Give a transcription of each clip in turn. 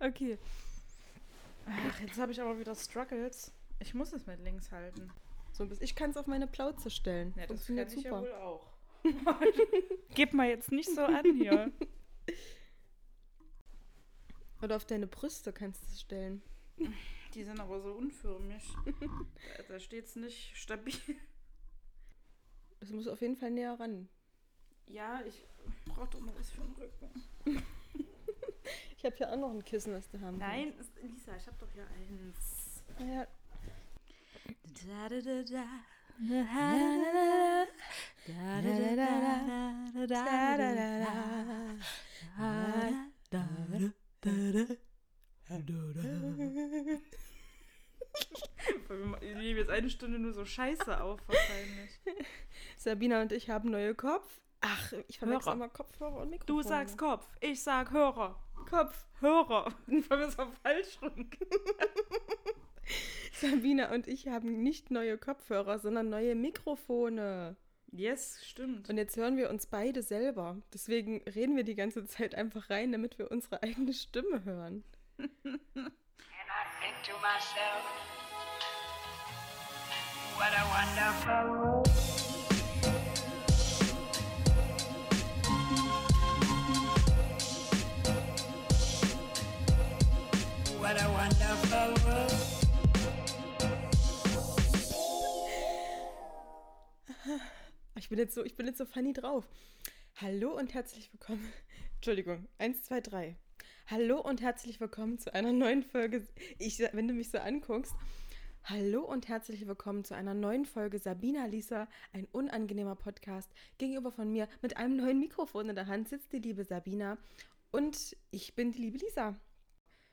Okay. Ach, jetzt habe ich aber wieder Struggles. Ich muss es mit links halten. So, bis ich kann es auf meine Plauze stellen. Ja, das kann ich ja super. wohl auch. Gib mal jetzt nicht so an hier. Oder auf deine Brüste kannst du es stellen. Die sind aber so unförmig. da da steht's nicht stabil. Das muss auf jeden Fall näher ran. Ja, ich brauche doch mal was für den Rücken. Ich habe hier auch noch ein Kissen, was du haben Nein, ist- Lisa, ich habe doch hier eins. Ja. Ich nehme jetzt eine Stunde nur so Scheiße auf, wahrscheinlich. Sabina und ich haben neue Kopf. Ach, ich verwechsel immer Kopfhörer und Mikrofon. Du sagst Kopf, ich sag Hörer. Kopf. Hörer. Ich war so falsch rum. Sabina und ich haben nicht neue Kopfhörer, sondern neue Mikrofone. Yes, stimmt. Und jetzt hören wir uns beide selber. Deswegen reden wir die ganze Zeit einfach rein, damit wir unsere eigene Stimme hören. And I think to myself, what a wonderful world. What a wonderful world. Ich bin jetzt so, ich bin jetzt so funny drauf. Hallo und herzlich willkommen. Entschuldigung, eins, zwei, drei. Hallo und herzlich willkommen zu einer neuen Folge. Ich, wenn du mich so anguckst. Hallo und herzlich willkommen zu einer neuen Folge Sabina Lisa, ein unangenehmer Podcast. Gegenüber von mir mit einem neuen Mikrofon in der Hand sitzt die liebe Sabina und ich bin die liebe Lisa.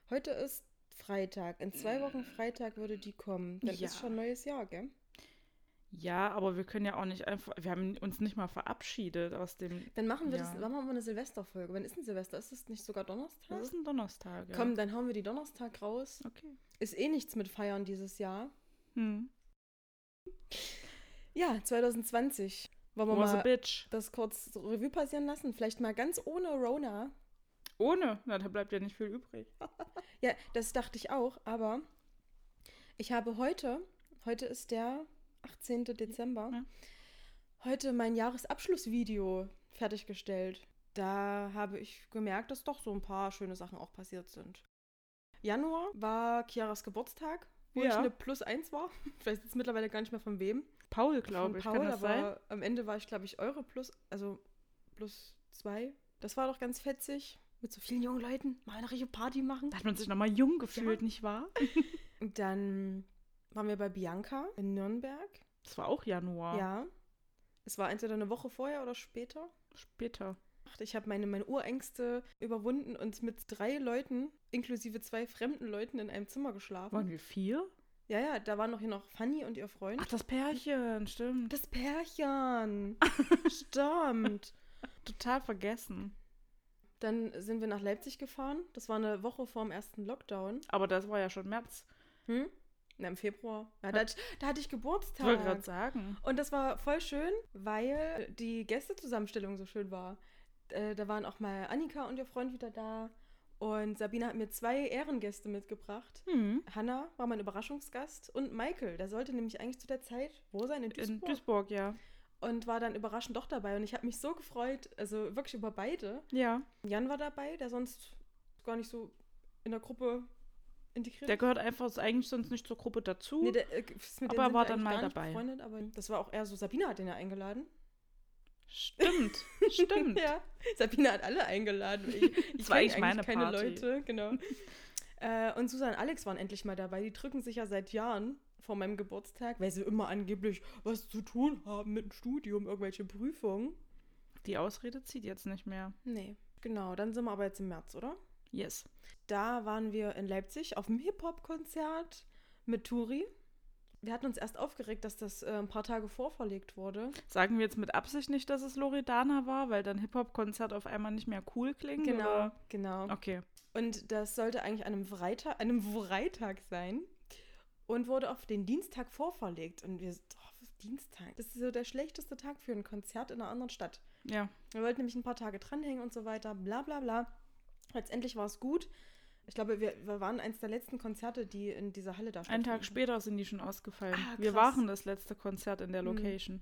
Heute ist Freitag. In zwei Wochen Freitag würde die kommen. Dann Ja. ist schon neues Jahr, gell? Ja, aber wir können ja auch nicht einfach. Wir haben uns nicht mal verabschiedet aus dem. Dann machen wir Ja. das, dann machen wir eine Silvesterfolge. Wann ist denn Silvester? Ist das nicht sogar Donnerstag? Das ist ein Donnerstag. Ja. Komm, dann hauen wir die Donnerstag raus. Okay. Ist eh nichts mit Feiern dieses Jahr. Hm. Ja, 2020. Wollen wir Was mal bitch. das kurz Revue passieren lassen? Vielleicht mal ganz ohne Rona. Ohne. Na, da bleibt ja nicht viel übrig. Ja, das dachte ich auch, aber ich habe heute, heute ist der 18. Dezember, Ja. heute mein Jahresabschlussvideo fertiggestellt. Da habe ich gemerkt, dass doch so ein paar schöne Sachen auch passiert sind. Januar war Chiaras Geburtstag, wo ich Ja. eine Plus 1 war. Ich weiß jetzt mittlerweile gar nicht mehr von wem. Paul, glaube ich. Paul, aber sein? am Ende war ich, glaube ich, eure Plus, also Plus 2. Das war doch ganz fetzig. Mit so vielen jungen Leuten mal eine richtige Party machen. Da hat man sich nochmal jung gefühlt, nicht wahr? Dann waren wir bei Bianca in Nürnberg. Das war auch Januar. Ja. Es war entweder eine Woche vorher oder später. Später. Ach, Ich habe meine, meine Urängste überwunden und mit drei Leuten, inklusive zwei fremden Leuten, in einem Zimmer geschlafen. Waren wir vier? Ja, ja, da waren noch hier noch Fanny und ihr Freund. Ach, das Pärchen, stimmt. das Pärchen. Stimmt. total vergessen. Dann sind wir nach Leipzig gefahren. Das war eine Woche vor dem ersten Lockdown. Aber das war ja schon März. Hm? Na, im Februar. Ja, da, hatte ich- da hatte ich Ich wollte gerade Geburtstag. sagen. Und das war voll schön, weil die Gästezusammenstellung so schön war. Äh, da waren auch mal Annika und ihr Freund wieder da. Und Sabine hat mir zwei Ehrengäste mitgebracht. Hm. Hanna war mein Überraschungsgast und Michael, der sollte nämlich eigentlich zu der Zeit wo sein? In In Duisburg. Duisburg, ja. Und war dann überraschend doch dabei. Und ich habe mich so gefreut, also wirklich über beide. Ja. Jan war dabei, der sonst gar nicht so in der Gruppe integriert Der gehört einfach eigentlich sonst nicht zur Gruppe dazu. Nee, der, äh, Aber er war dann mal dabei. Aber das war auch eher so, Sabine hat den ja eingeladen. Stimmt, stimmt. Ja, Sabine hat alle eingeladen. Ich, ich Das war eigentlich meine keine Party. Leute, genau. äh, und Susan und Alex waren endlich mal dabei. Die drücken sich ja seit Jahren vor meinem Geburtstag, weil sie immer angeblich was zu tun haben mit dem Studium, irgendwelche Prüfungen. Die Ausrede zieht jetzt nicht mehr. Nee, genau. Dann sind wir aber jetzt im März, oder? Yes. Da waren wir in Leipzig auf dem Hip-Hop-Konzert mit Turi. Wir hatten uns erst aufgeregt, dass das äh, ein paar Tage vorverlegt wurde. Sagen wir jetzt mit Absicht nicht, dass es Loredana war, weil dann Hip-Hop-Konzert auf einmal nicht mehr cool klingt? Genau, Oder? genau. Okay. Und das sollte eigentlich an einem Freitag, einem Freitag sein und wurde auf den Dienstag vorverlegt. Und wir, oh, Dienstag? Das ist so der schlechteste Tag für ein Konzert in einer anderen Stadt. Ja. Wir wollten nämlich ein paar Tage dranhängen und so weiter, bla bla bla. Letztendlich war es gut. Ich glaube, wir, wir waren eins der letzten Konzerte, die in dieser Halle da Einen Tag später sind die schon ausgefallen. Ah, Wir waren das letzte Konzert in der Mhm. Location.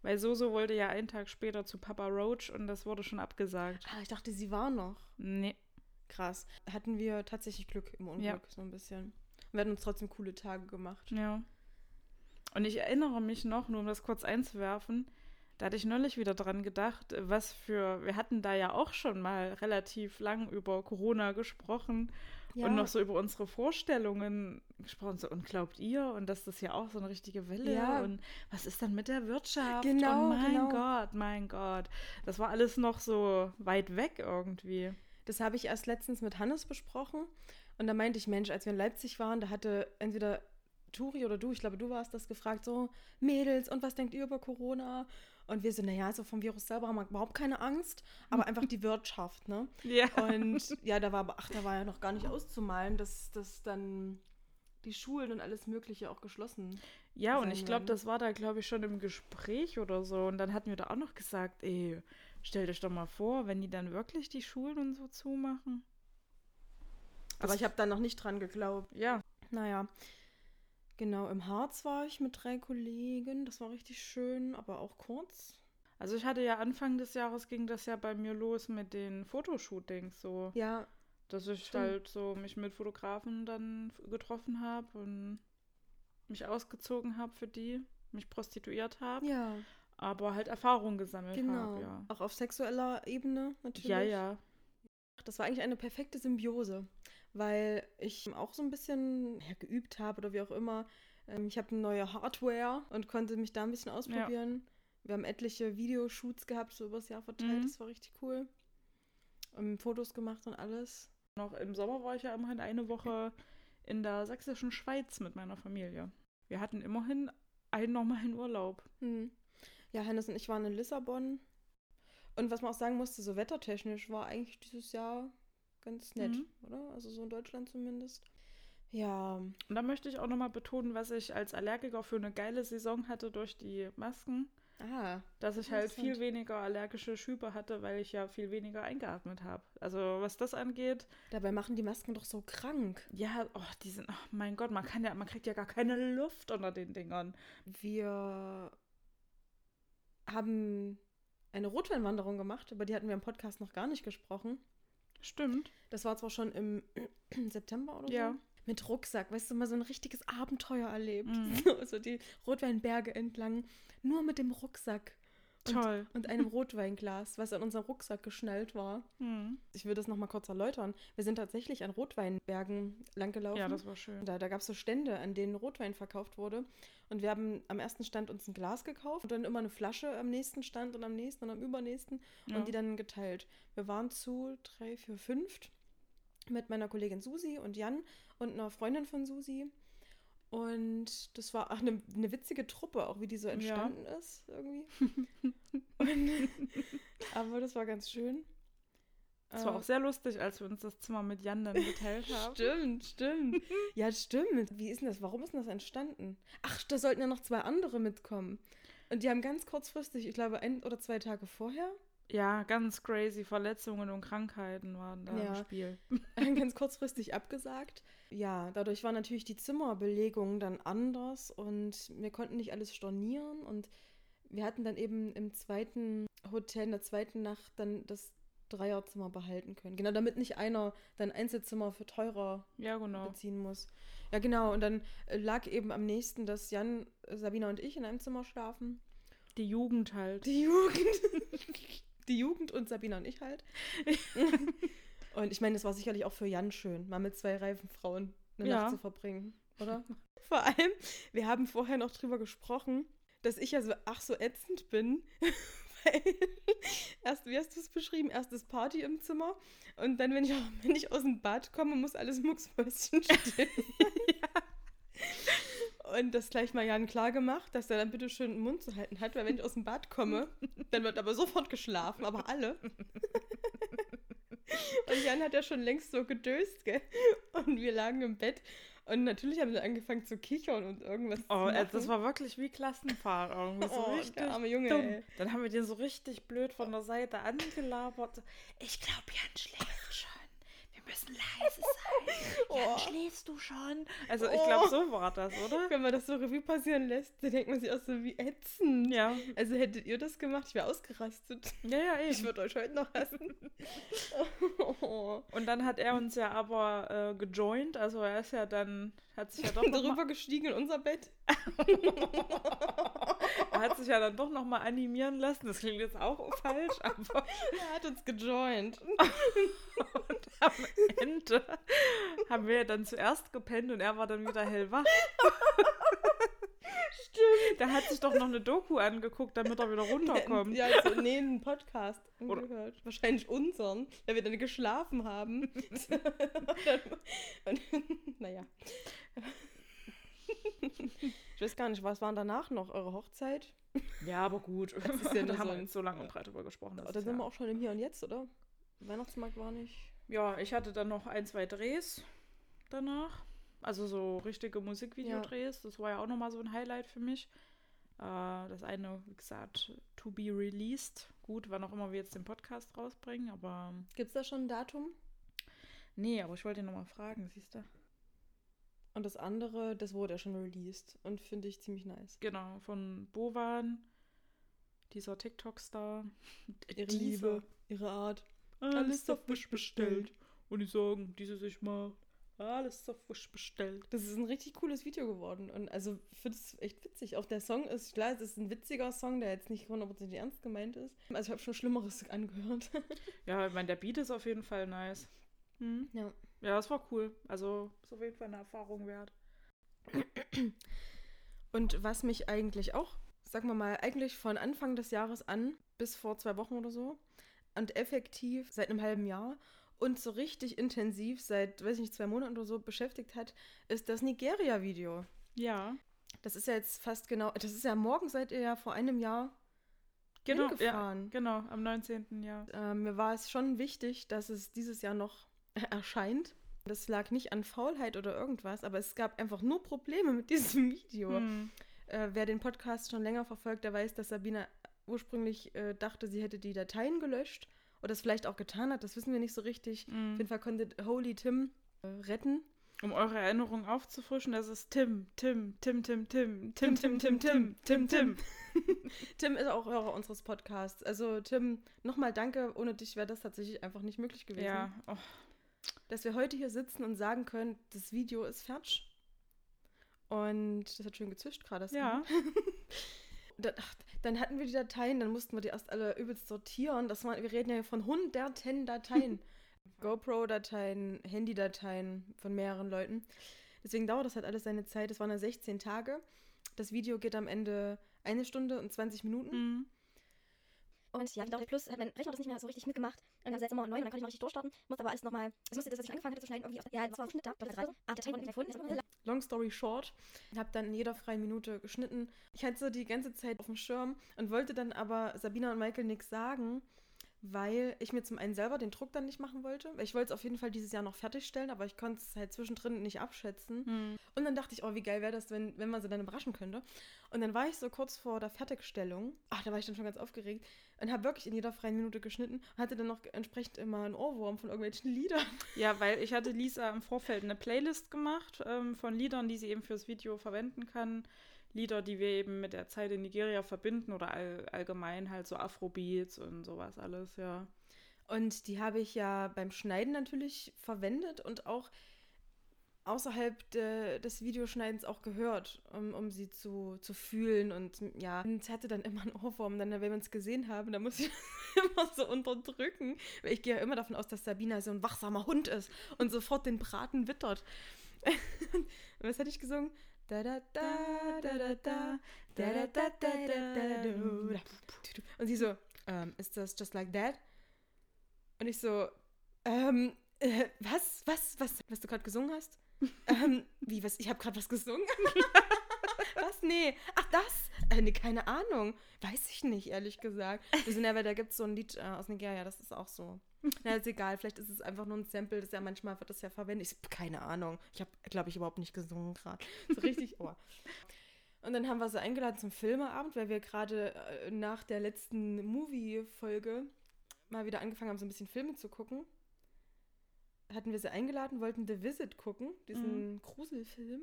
Weil Soso wollte ja einen Tag später zu Papa Roach und das wurde schon abgesagt. Ah, ich dachte, sie war noch. Nee. Krass. Hatten wir tatsächlich Glück im Unglück, Ja. so ein bisschen. Wir hatten uns trotzdem coole Tage gemacht. Ja. Und ich erinnere mich noch, nur um das kurz einzuwerfen, da hatte ich neulich wieder dran gedacht, was für, wir hatten da ja auch schon mal relativ lang über Corona gesprochen und noch so über unsere Vorstellungen gesprochen, so, und glaubt ihr? Und dass das ja auch so eine richtige Welle Ja. und was ist dann mit der Wirtschaft? Genau, und mein genau. Gott, mein Gott. Das war alles noch so weit weg irgendwie. Das habe ich erst letztens mit Hannes besprochen. Und da meinte ich, Mensch, als wir in Leipzig waren, da hatte entweder Turi oder du, ich glaube, du warst das gefragt, so, Mädels, und was denkt ihr über Corona? Und wir so, naja, so vom Virus selber haben wir überhaupt keine Angst, aber einfach die Wirtschaft, ne? Ja. Und ja, da war aber, ach, da war ja noch gar nicht auszumalen, dass, dass dann die Schulen und alles Mögliche auch geschlossen. Ja, und ich glaube, das war da, glaube ich, schon im Gespräch oder so. Und dann hatten wir da auch noch gesagt, ey, stellt euch doch mal vor, wenn die dann wirklich die Schulen und so zumachen. Aber ich habe da noch nicht dran geglaubt. Ja, Naja, genau, im Harz war ich mit drei Kollegen. Das war richtig schön, aber auch kurz. also ich hatte ja Anfang des Jahres ging das ja bei mir los mit den Fotoshootings so, Ja, dass ich Stimmt. halt so mich mit Fotografen dann getroffen habe und mich ausgezogen habe für die, mich prostituiert habe, ja, aber halt Erfahrung gesammelt genau. habe, ja. Auch auf sexueller Ebene natürlich. Ja, ja. Das war eigentlich eine perfekte Symbiose, weil ich auch so ein bisschen ja, geübt habe oder wie auch immer. Ähm, Ich habe eine neue Hardware und konnte mich da ein bisschen ausprobieren. Wir haben etliche Videoshoots gehabt, so übers Jahr verteilt. Mhm. Das war richtig cool. Ähm, Fotos gemacht und alles. Noch im Sommer war ich ja immerhin eine Woche in der sächsischen Schweiz mit meiner Familie. Wir hatten immerhin einen normalen Urlaub. Hm. Ja, Hannes und ich waren in Lissabon. Und was man auch sagen musste, so wettertechnisch war eigentlich dieses Jahr ganz nett, Mhm. oder? Also so in Deutschland zumindest. Ja, Und da möchte ich auch nochmal betonen, was ich als Allergiker für eine geile Saison hatte durch die Masken, ah, dass ich halt viel weniger allergische Schübe hatte, weil ich ja viel weniger eingeatmet habe. Also was das angeht, dabei machen die Masken doch so krank. ja, oh, die sind, oh mein Gott, man kann ja, man kriegt ja gar keine Luft unter den Dingern. Wir haben eine Rotweinwanderung gemacht, über die hatten wir im Podcast noch gar nicht gesprochen. Stimmt. Das war zwar schon im September oder Ja. so. Mit Rucksack, weißt du, mal so ein richtiges Abenteuer erlebt. Mhm. so die Rotweinberge entlang, nur mit dem Rucksack. Und, Toll. Und einem Rotweinglas, was an unserem Rucksack geschnallt war. Hm. Ich will das nochmal kurz erläutern. Wir sind tatsächlich an Rotweinbergen langgelaufen. Ja, das war schön. Da, da gab es so Stände, an denen Rotwein verkauft wurde. Und wir haben am ersten Stand uns ein Glas gekauft und dann immer eine Flasche am nächsten Stand und am nächsten und am übernächsten Ja. und die dann geteilt. Wir waren zu drei, vier, fünft mit meiner Kollegin Susi und Jan und einer Freundin von Susi. Und das war auch eine, eine witzige Truppe, auch wie die so Ja. entstanden ist irgendwie. und, aber das war ganz schön. Es war Äh, auch sehr lustig, als wir uns das Zimmer mit Jan dann geteilt haben. Stimmt, stimmt. Ja, stimmt. Wie ist denn das? Warum ist denn das entstanden? Ach, da sollten ja noch zwei andere mitkommen. Und die haben ganz kurzfristig, ich glaube, ein oder zwei Tage vorher, Ja, ganz crazy. Verletzungen und Krankheiten waren da Ja. im Spiel. ganz kurzfristig abgesagt. Ja, dadurch war natürlich die Zimmerbelegung dann anders und wir konnten nicht alles stornieren und wir hatten dann eben im zweiten Hotel, in der zweiten Nacht dann das Dreierzimmer behalten können. Genau, damit nicht einer dann Einzelzimmer für teurer Ja, genau. beziehen muss. Ja, genau. Und dann äh, lag eben am nächsten, dass Jan, äh, Sabina und ich in einem Zimmer schlafen. Die Jugend halt. Die Jugend. Die Jugend und Sabina und ich halt. und ich meine, es war sicherlich auch für Jan schön, mal mit zwei reifen Frauen eine Ja. Nacht zu verbringen, oder? Vor allem, wir haben vorher noch drüber gesprochen, dass ich ja so, ach so ätzend bin. Weil erst, wie hast du es beschrieben? Erst ist Party im Zimmer und dann, wenn ich, wenn ich aus dem Bad komme, muss alles mucksmäuschen still Und das gleich mal Jan klar gemacht, dass er dann bitte schön den Mund zu halten hat, weil wenn ich aus dem Bad komme, dann wird aber sofort geschlafen, aber alle. Und Jan hat ja schon längst so gedöst, gell? Und wir lagen im Bett und natürlich haben wir angefangen zu kichern und irgendwas Oh, zu äh, machen. das war wirklich wie Klassenfahrt irgendwie. So Oh, richtig der arme Junge, dumm. ey. Dann haben wir den so richtig blöd von der Seite angelabert. Ich glaube, Jan schläft schon. Wir müssen leise sein. Oh. Schläfst du schon? Also ich Oh. glaube, so war das, oder? Wenn man das so Revue passieren lässt, dann denkt man sich auch so wie ätzend. Ja. Also hättet ihr das gemacht, ich wäre ausgerastet. Ja, ja, Ich eben. würde euch heute noch hassen. oh. Und dann hat er uns ja aber äh, gejoint, also er ist ja dann, hat sich ja doch Darüber gestiegen in unser Bett. er hat sich ja dann doch noch mal animieren lassen. Das klingt jetzt auch falsch, aber Er hat uns gejoint. und am Ende haben wir ja dann zuerst gepennt und er war dann wieder hellwach. Stimmt. Der hat sich doch noch eine Doku angeguckt, damit er wieder runterkommt. Ja, also, nee, einen Podcast Oder- angehört. Wahrscheinlich unseren, weil wir dann geschlafen haben. und dann, und, naja. Ich weiß gar nicht, was waren danach noch? Eure Hochzeit? Ja, aber gut. Das ist ja da haben so wir jetzt so lange und breit drüber gesprochen. Da sind ja, wir auch schon im Hier und Jetzt, oder? Weihnachtsmarkt war nicht. ja, ich hatte dann noch ein, zwei Drehs danach. Also so richtige Musikvideodrehs. Das war ja auch nochmal so ein Highlight für mich. Äh, das eine, wie gesagt, to be released. Gut, wann auch immer wir jetzt den Podcast rausbringen, aber Gibt es da schon ein Datum? nee, aber ich wollte ihn nochmal fragen, siehst du? Und das andere, das wurde ja schon released und finde ich ziemlich nice. Genau, von Bovan, dieser TikTok-Star. Ihre. Liebe, ihre Art. Alles auf Wish bestellt. Und die Sorgen, die sie sich macht. Alles auf Wish bestellt. Das ist ein richtig cooles Video geworden. Und also ich finde es echt witzig. Auch der Song ist, klar, es ist ein witziger Song, der jetzt nicht hundertprozentig ernst gemeint ist. Also ich habe schon Schlimmeres angehört. Ja, ich meine, der Beat ist auf jeden Fall nice. Hm? ja. Ja, das war cool. Also, ist auf jeden Fall eine Erfahrung wert. Und was mich eigentlich auch, sagen wir mal, eigentlich von Anfang des Jahres an bis vor zwei Wochen oder so und effektiv seit einem halben Jahr und so richtig intensiv seit, weiß ich nicht, zwei Monaten oder so beschäftigt hat, ist das Nigeria-Video. Ja. Das ist ja jetzt fast genau, das ist ja morgen seid ihr ja vor einem Jahr Genau, ja, hingefahren. genau, am 19. Jahr. Äh, mir war es schon wichtig, dass es dieses Jahr noch erscheint. Das lag nicht an Faulheit oder irgendwas, aber es gab einfach nur Probleme mit diesem Video. Hm. Äh, wer den Podcast schon länger verfolgt, der weiß, dass Sabina ursprünglich äh, dachte, sie hätte die Dateien gelöscht oder es vielleicht auch getan hat. Das wissen wir nicht so richtig. Auf Hm. jeden Fall konnte Holy Tim äh, retten. Um eure Erinnerung aufzufrischen, das ist Tim, Tim, Tim, Tim, Tim, Tim, Tim, Tim, Tim, Tim, Tim. Tim ist auch Hörer unseres Podcasts. Also Tim, nochmal danke. Ohne dich wäre das tatsächlich einfach nicht möglich gewesen. Ja, oh, Dass wir heute hier sitzen und sagen können, das Video ist fertig. Und das hat schön gezischt gerade. ja. Dann hatten wir die Dateien, dann mussten wir die erst alle übelst sortieren. Das war, wir reden ja von hunderten Dateien. GoPro-Dateien, Handy-Dateien von mehreren Leuten. Deswegen dauert das halt alles seine Zeit. Es waren ja 16 Tage. Das Video geht am Ende eine Stunde und 20 Minuten. Hm. Und ja, Dauer Plus hat mein Rechner das nicht mehr so richtig mitgemacht. Und dann jetzt immer neu und dann konnte ich mal richtig durchstarten. Musste aber alles nochmal. Es musste das, was ich angefangen hatte zu schneiden, irgendwie auf. Ja, das war auf Schnitt da. Dort drei. Ah, Dateien wurden nicht erfunden. Long story short, habe dann in jeder freien Minute geschnitten. Ich hatte so die ganze Zeit auf dem Schirm und wollte dann aber Sabina und Michael nichts sagen, weil ich mir zum einen selber den Druck dann nicht machen wollte. Weil ich wollte es auf jeden Fall dieses Jahr noch fertigstellen, aber ich konnte es halt zwischendrin nicht abschätzen. Hm. Und dann dachte ich, oh, wie geil wäre das, wenn, wenn man sie dann überraschen könnte. Und dann war ich so kurz vor der Fertigstellung. Ach, da war ich dann schon ganz aufgeregt. Und habe wirklich in jeder freien Minute geschnitten und hatte dann noch entsprechend immer einen Ohrwurm von irgendwelchen Liedern. Ja, weil ich hatte Lisa im Vorfeld eine Playlist gemacht ähm, von Liedern, die sie eben fürs Video verwenden kann. Lieder, die wir eben mit der Zeit in Nigeria verbinden oder all, allgemein halt so Afrobeats und sowas alles, ja. Und die habe ich ja beim Schneiden natürlich verwendet und auch außerhalb de, des Videoschneidens auch gehört, um, um sie zu, zu fühlen. Und ja, sie hatte dann immer einen Ohrwurm. Dann, wenn wir uns gesehen haben, dann muss ich immer so unterdrücken. Weil ich gehe ja immer davon aus, dass Sabina so ein wachsamer Hund ist und sofort den Braten wittert. was hatte ich gesungen? Und sie so, ähm, ist das just like that? Und ich so, ähm, äh, was, was, was, was du gerade gesungen hast? ähm, wie, was, ich habe gerade was gesungen? was, nee, ach das? Äh, nee, keine Ahnung, weiß ich nicht, ehrlich gesagt. Wir sind ja, weil da gibt es so ein Lied äh, aus Nigeria, das ist auch so na, ist egal, vielleicht ist es einfach nur ein Sample, das ja manchmal wird das ja verwendet. Ich keine Ahnung. Ich habe, glaube ich, überhaupt nicht gesungen gerade. So richtig, oh. Und dann haben wir sie eingeladen zum Filmeabend, weil wir gerade äh, nach der letzten Movie-Folge mal wieder angefangen haben, so ein bisschen Filme zu gucken. hatten wir sie eingeladen, wollten The Visit gucken, diesen Gruselfilm,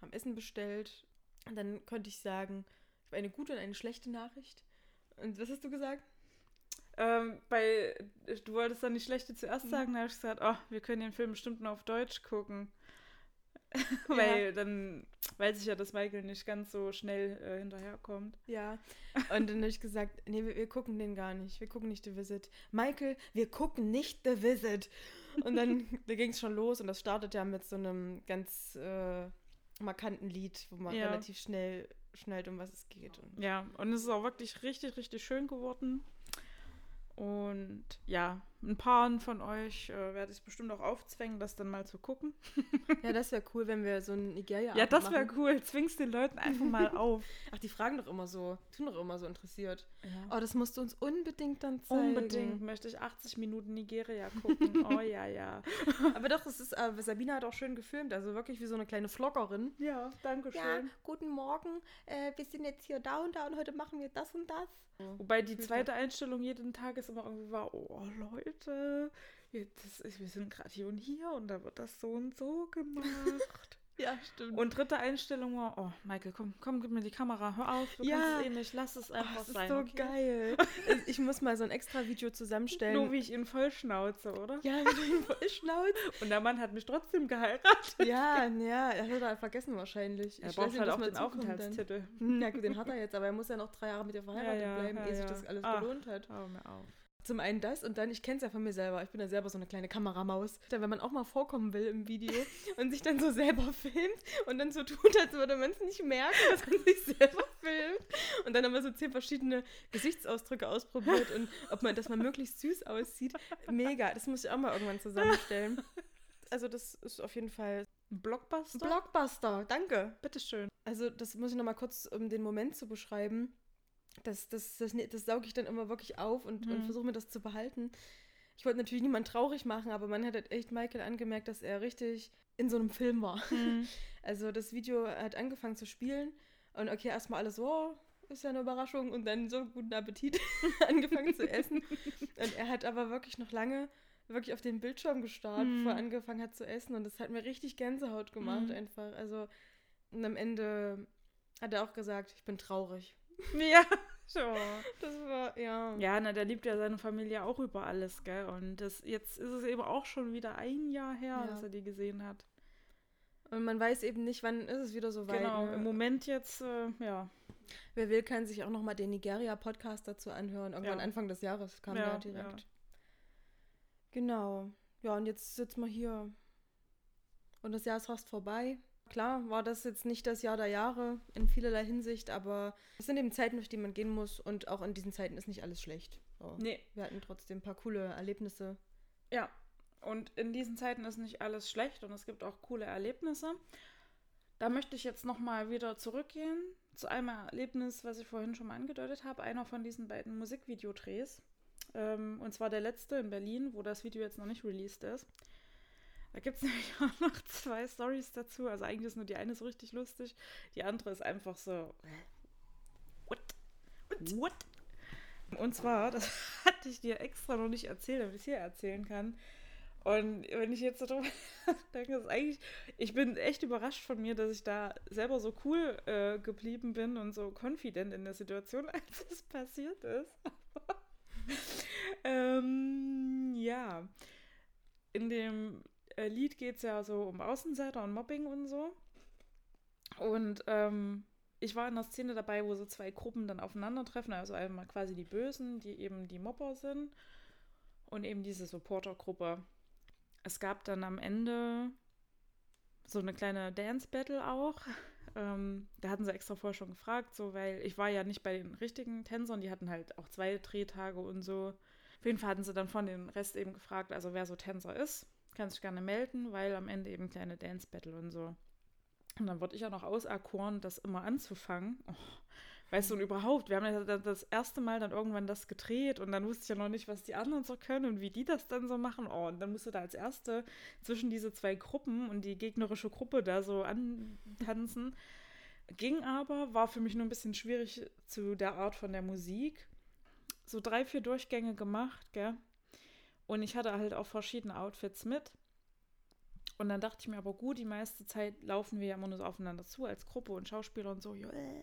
haben Essen bestellt. Und dann konnte ich sagen, ich habe eine gute und eine schlechte Nachricht. Und was hast du gesagt? Ähm, bei, du wolltest dann die schlechte zuerst Mhm. sagen, da habe ich gesagt, oh, wir können den Film bestimmt nur auf Deutsch gucken. weil dann weiß ich ja, dass Michael nicht ganz so schnell äh, hinterherkommt. Ja. Und dann habe ich gesagt, nee, wir, wir gucken den gar nicht. Wir gucken nicht The Visit. Michael, wir gucken nicht The Visit. Und dann da ging es schon los und das startet ja mit so einem ganz äh, markanten Lied, wo man Ja. relativ schnell schnallt, um was es geht. Und Ja, und es ist auch wirklich richtig, richtig schön geworden. Und ja, ein paar von euch äh, werde ich bestimmt auch aufzwängen, das dann mal zu gucken. ja, das wäre cool, wenn wir so ein Nigeria Ja, das wäre cool. Zwingst den Leuten einfach mal auf. Ach, die fragen doch immer so, tun doch immer so interessiert. Ja. Oh, das musst du uns unbedingt dann zeigen. Unbedingt möchte ich 80 Minuten Nigeria gucken. Oh ja, ja. Aber doch, es ist, äh, Sabina hat auch schön gefilmt, also wirklich wie so eine kleine Vloggerin. Ja, danke Ja, schön. guten Morgen. Äh, wir sind jetzt hier da und da und heute machen wir das und das. Wobei die zweite Einstellung jeden Tag ist immer irgendwie war, oh Leute, jetzt ist, wir sind gerade hier und hier und da wird das so und so gemacht. Ja, stimmt. und dritte Einstellung war, oh Michael, komm, komm, gib mir die Kamera, hör auf, du Ja. kannst es eh nicht, lass es oh, einfach das ist sein. so okay? geil. Ich muss mal so ein extra Video zusammenstellen. Nur wie ich ihn voll schnauze, oder? ja, wie du ihn voll schnauzt. Und der Mann hat mich trotzdem geheiratet. Ja, ja, er hat er vergessen wahrscheinlich. Er Ich braucht halt das auch den. Aufenthaltstitel. Na gut, den hat er jetzt, aber er muss ja noch drei Jahre mit ihr verheiratet Ja, ja, bleiben, ja, ehe sich das alles Ach. gelohnt hat. Hör mir auf. Zum einen das und dann, ich kenne es ja von mir selber, ich bin ja selber so eine kleine Kameramaus. Dann, wenn man auch mal vorkommen will im Video und sich dann so selber filmt und dann so tut, als würde man es nicht merken, dass man sich selber filmt und dann immer so zehn verschiedene Gesichtsausdrücke ausprobiert und ob man, dass man möglichst süß aussieht. Mega, das muss ich auch mal irgendwann zusammenstellen. Also das ist auf jeden Fall Ein Blockbuster? Blockbuster, danke. Bitteschön. Also, das muss ich nochmal kurz, um den Moment zu beschreiben. Das, das, das, das sauge ich dann immer wirklich auf und, und Mhm. versuche mir das zu behalten. Ich wollte natürlich niemanden traurig machen, aber man hat halt echt Michael angemerkt, dass er richtig in so einem Film war. Also, das Video hat angefangen zu spielen und okay, erstmal alles so, oh, ist ja eine Überraschung und dann so guten Appetit angefangen zu essen. Und er hat aber wirklich noch lange wirklich auf den Bildschirm gestarrt, Mhm. bevor er angefangen hat zu essen und das hat mir richtig Gänsehaut gemacht Mhm. einfach. Also, und am Ende hat er auch gesagt, ich bin traurig. Ja, schon. Das war, ja. Ja, na, der liebt ja seine Familie auch über alles, gell? Und das, jetzt ist es eben auch schon wieder ein Jahr her, Ja. dass er die gesehen hat. Und man weiß eben nicht, wann ist es wieder so weit. genau, ne? im Moment jetzt, äh, ja. Wer will, kann sich auch nochmal den Nigeria-Podcast dazu anhören. Irgendwann Ja. Anfang des Jahres kam Ja, der direkt. ja. Genau. Ja, und jetzt sitzen wir hier. Und das Jahr ist fast vorbei. Klar war das jetzt nicht das Jahr der Jahre in vielerlei Hinsicht, aber es sind eben Zeiten, durch die man gehen muss und auch in diesen Zeiten ist nicht alles schlecht. So. Nee, Wir hatten trotzdem ein paar coole Erlebnisse. ja. Und in diesen Zeiten ist nicht alles schlecht und es gibt auch coole Erlebnisse. Da möchte ich jetzt nochmal wieder zurückgehen zu einem Erlebnis, was ich vorhin schon mal angedeutet habe. Einer von diesen beiden Musikvideodrehs. Ähm, und zwar der letzte in Berlin, wo das Video jetzt noch nicht released ist. Da gibt es nämlich auch noch zwei Stories dazu. Also eigentlich ist nur die eine so richtig lustig. Die andere ist einfach so. What? What? What? Und zwar, das hatte ich dir extra noch nicht erzählt, damit ich es hier erzählen kann. Und wenn ich jetzt so drüber denke, ist eigentlich, ich bin echt überrascht von mir, dass ich da selber so cool äh, geblieben bin und so confident in der Situation, als es passiert ist. ähm, ja. In dem äh, Lied geht es ja so um Außenseiter und Mobbing und so. Und ähm, ich war in der Szene dabei, wo so zwei Gruppen dann aufeinandertreffen. Also einmal quasi die Bösen, die eben die Mobber sind. Und eben diese Supportergruppe. Es gab dann am Ende so eine kleine Dance-Battle auch. Ähm, da hatten sie extra vorher schon gefragt, so, weil ich war ja nicht bei den richtigen Tänzern, die hatten halt auch zwei Drehtage und so. Auf jeden Fall hatten sie dann von den Rest eben gefragt, also wer so Tänzer ist, kann sich gerne melden, weil am Ende eben kleine Dance-Battle und so. Und dann wurde ich ja noch auserkoren, das immer anzufangen. Oh, weißt du, und überhaupt, wir haben ja das erste Mal dann irgendwann das gedreht und dann wusste ich ja noch nicht, was die anderen so können und wie die das dann so machen. Oh, und dann musst du da als Erste zwischen diese zwei Gruppen und die gegnerische Gruppe da so antanzen. Ging aber, war für mich nur ein bisschen schwierig zu der Art von der Musik. So drei, vier Durchgänge gemacht, gell? Und ich hatte halt auch verschiedene Outfits mit. Und dann dachte ich mir aber gut, die meiste Zeit laufen wir ja immer nur so aufeinander zu als Gruppe und Schauspieler und so, äh,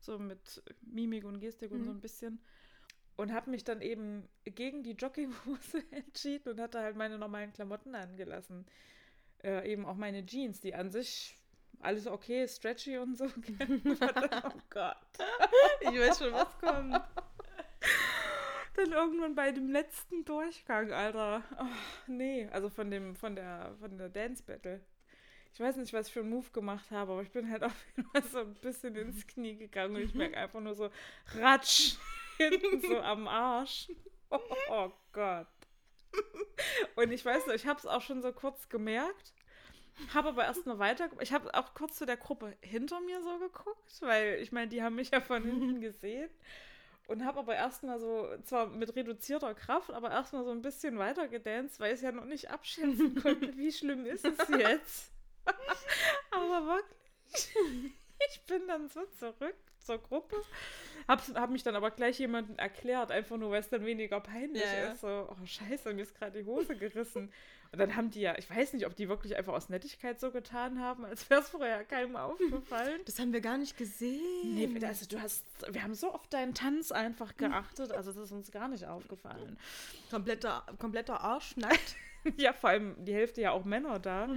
so mit Mimik und Gestik und so Mhm. ein bisschen. Und habe mich dann eben gegen die Jogginghose entschieden und hatte halt meine normalen Klamotten angelassen. Äh, eben auch meine Jeans, die an sich alles okay, stretchy und so. oh Gott. Ich weiß schon, was kommt. Dann irgendwann bei dem letzten Durchgang, Alter. Oh, nee, also von dem, von der, von der Dance Battle. Ich weiß nicht, was ich für einen Move gemacht habe, aber ich bin halt auf jeden Fall so ein bisschen ins Knie gegangen und ich merke einfach nur so Ratsch hinten so am Arsch. Oh, oh Gott. Und ich weiß nicht, ich habe es auch schon so kurz gemerkt, habe aber erst mal weiter, ich habe auch kurz zu der Gruppe hinter mir so geguckt, weil ich meine, die haben mich ja von hinten gesehen und habe aber erstmal so, zwar mit reduzierter Kraft, aber erstmal so ein bisschen weiter gedanced, weil ich ja noch nicht abschätzen konnte, wie schlimm ist es jetzt. aber wirklich, ich bin dann so zurück zur Gruppe, hab, hab mich dann aber gleich jemandem erklärt, einfach nur, weil es dann weniger peinlich ja. ist. So, oh scheiße, mir ist gerade die Hose gerissen. Und dann haben die ja, ich weiß nicht, ob die wirklich einfach aus Nettigkeit so getan haben, als wäre es vorher keinem aufgefallen. Das haben wir gar nicht gesehen. Nee, also du hast, wir haben so auf deinen Tanz einfach geachtet, also das ist uns gar nicht aufgefallen. kompletter, kompletter Arsch nackt. Ja, vor allem die Hälfte ja auch Männer da.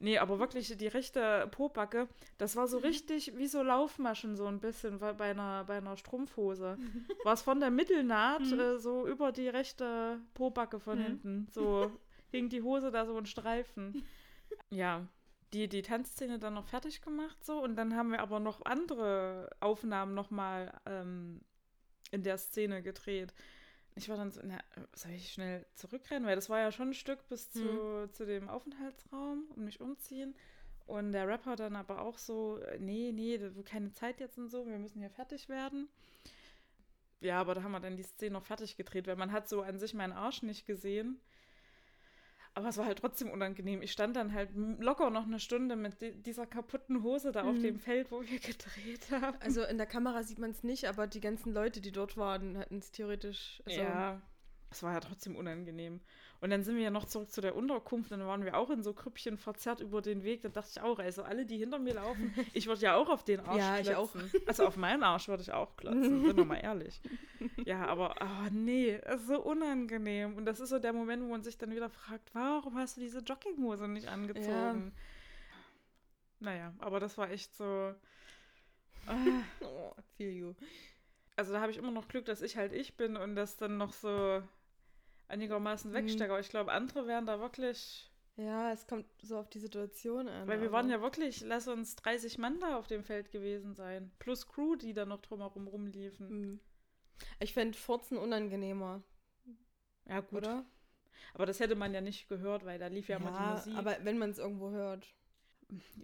Nee, aber wirklich die rechte Pobacke, das war so richtig wie so Laufmaschen so ein bisschen bei einer, bei einer Strumpfhose. War es von der Mittelnaht äh, so über die rechte Pobacke von Mhm. hinten. So hing die Hose da so in Streifen. Ja, die, die Tanzszene dann noch fertig gemacht so und dann haben wir aber noch andere Aufnahmen nochmal ähm, in der Szene gedreht. Ich war dann so, na, soll ich schnell zurückrennen? Weil das war ja schon ein Stück bis zu, zu dem Aufenthaltsraum und mich umziehen. Und der Rapper dann aber auch so, äh, nee, nee, keine Zeit jetzt und so, wir müssen hier fertig werden. Ja, aber da haben wir dann die Szene noch fertig gedreht, weil man hat so an sich meinen Arsch nicht gesehen. Aber es war halt trotzdem unangenehm. Ich stand dann halt locker noch eine Stunde mit di- dieser kaputten Hose da auf Mhm. dem Feld, wo wir gedreht haben. Also in der Kamera sieht man es nicht, aber die ganzen Leute, die dort waren, hatten es theoretisch. Also, ja, es war ja trotzdem unangenehm. Und dann sind wir ja noch zurück zu der Unterkunft, dann waren wir auch in so Krüppchen verzerrt über den Weg. Da dachte ich auch, also alle, die hinter mir laufen, ich würde ja auch auf den Arsch Ja, ich auch. klotzen. Also auf meinen Arsch würde ich auch klotzen, sind wir mal ehrlich. Ja, aber, oh nee, ist so unangenehm. Und das ist so der Moment, wo man sich dann wieder fragt, warum hast du diese Jogginghose nicht angezogen? Naja, aber das war echt so. ah. Oh, feel you. Also da habe ich immer noch Glück, dass ich halt ich bin und das dann noch so einigermaßen Mhm. wegstecke. Aber ich glaube, andere wären da wirklich. Ja, es kommt so auf die Situation an. Weil wir waren ja wirklich, lass uns 30 Mann da auf dem Feld gewesen sein. Plus Crew, die da noch drumherum rumliefen. Hm. Ich fände Furzen unangenehmer, Ja, gut. oder? Aber das hätte man ja nicht gehört, weil da lief ja, immer die Musik. aber wenn man es irgendwo hört.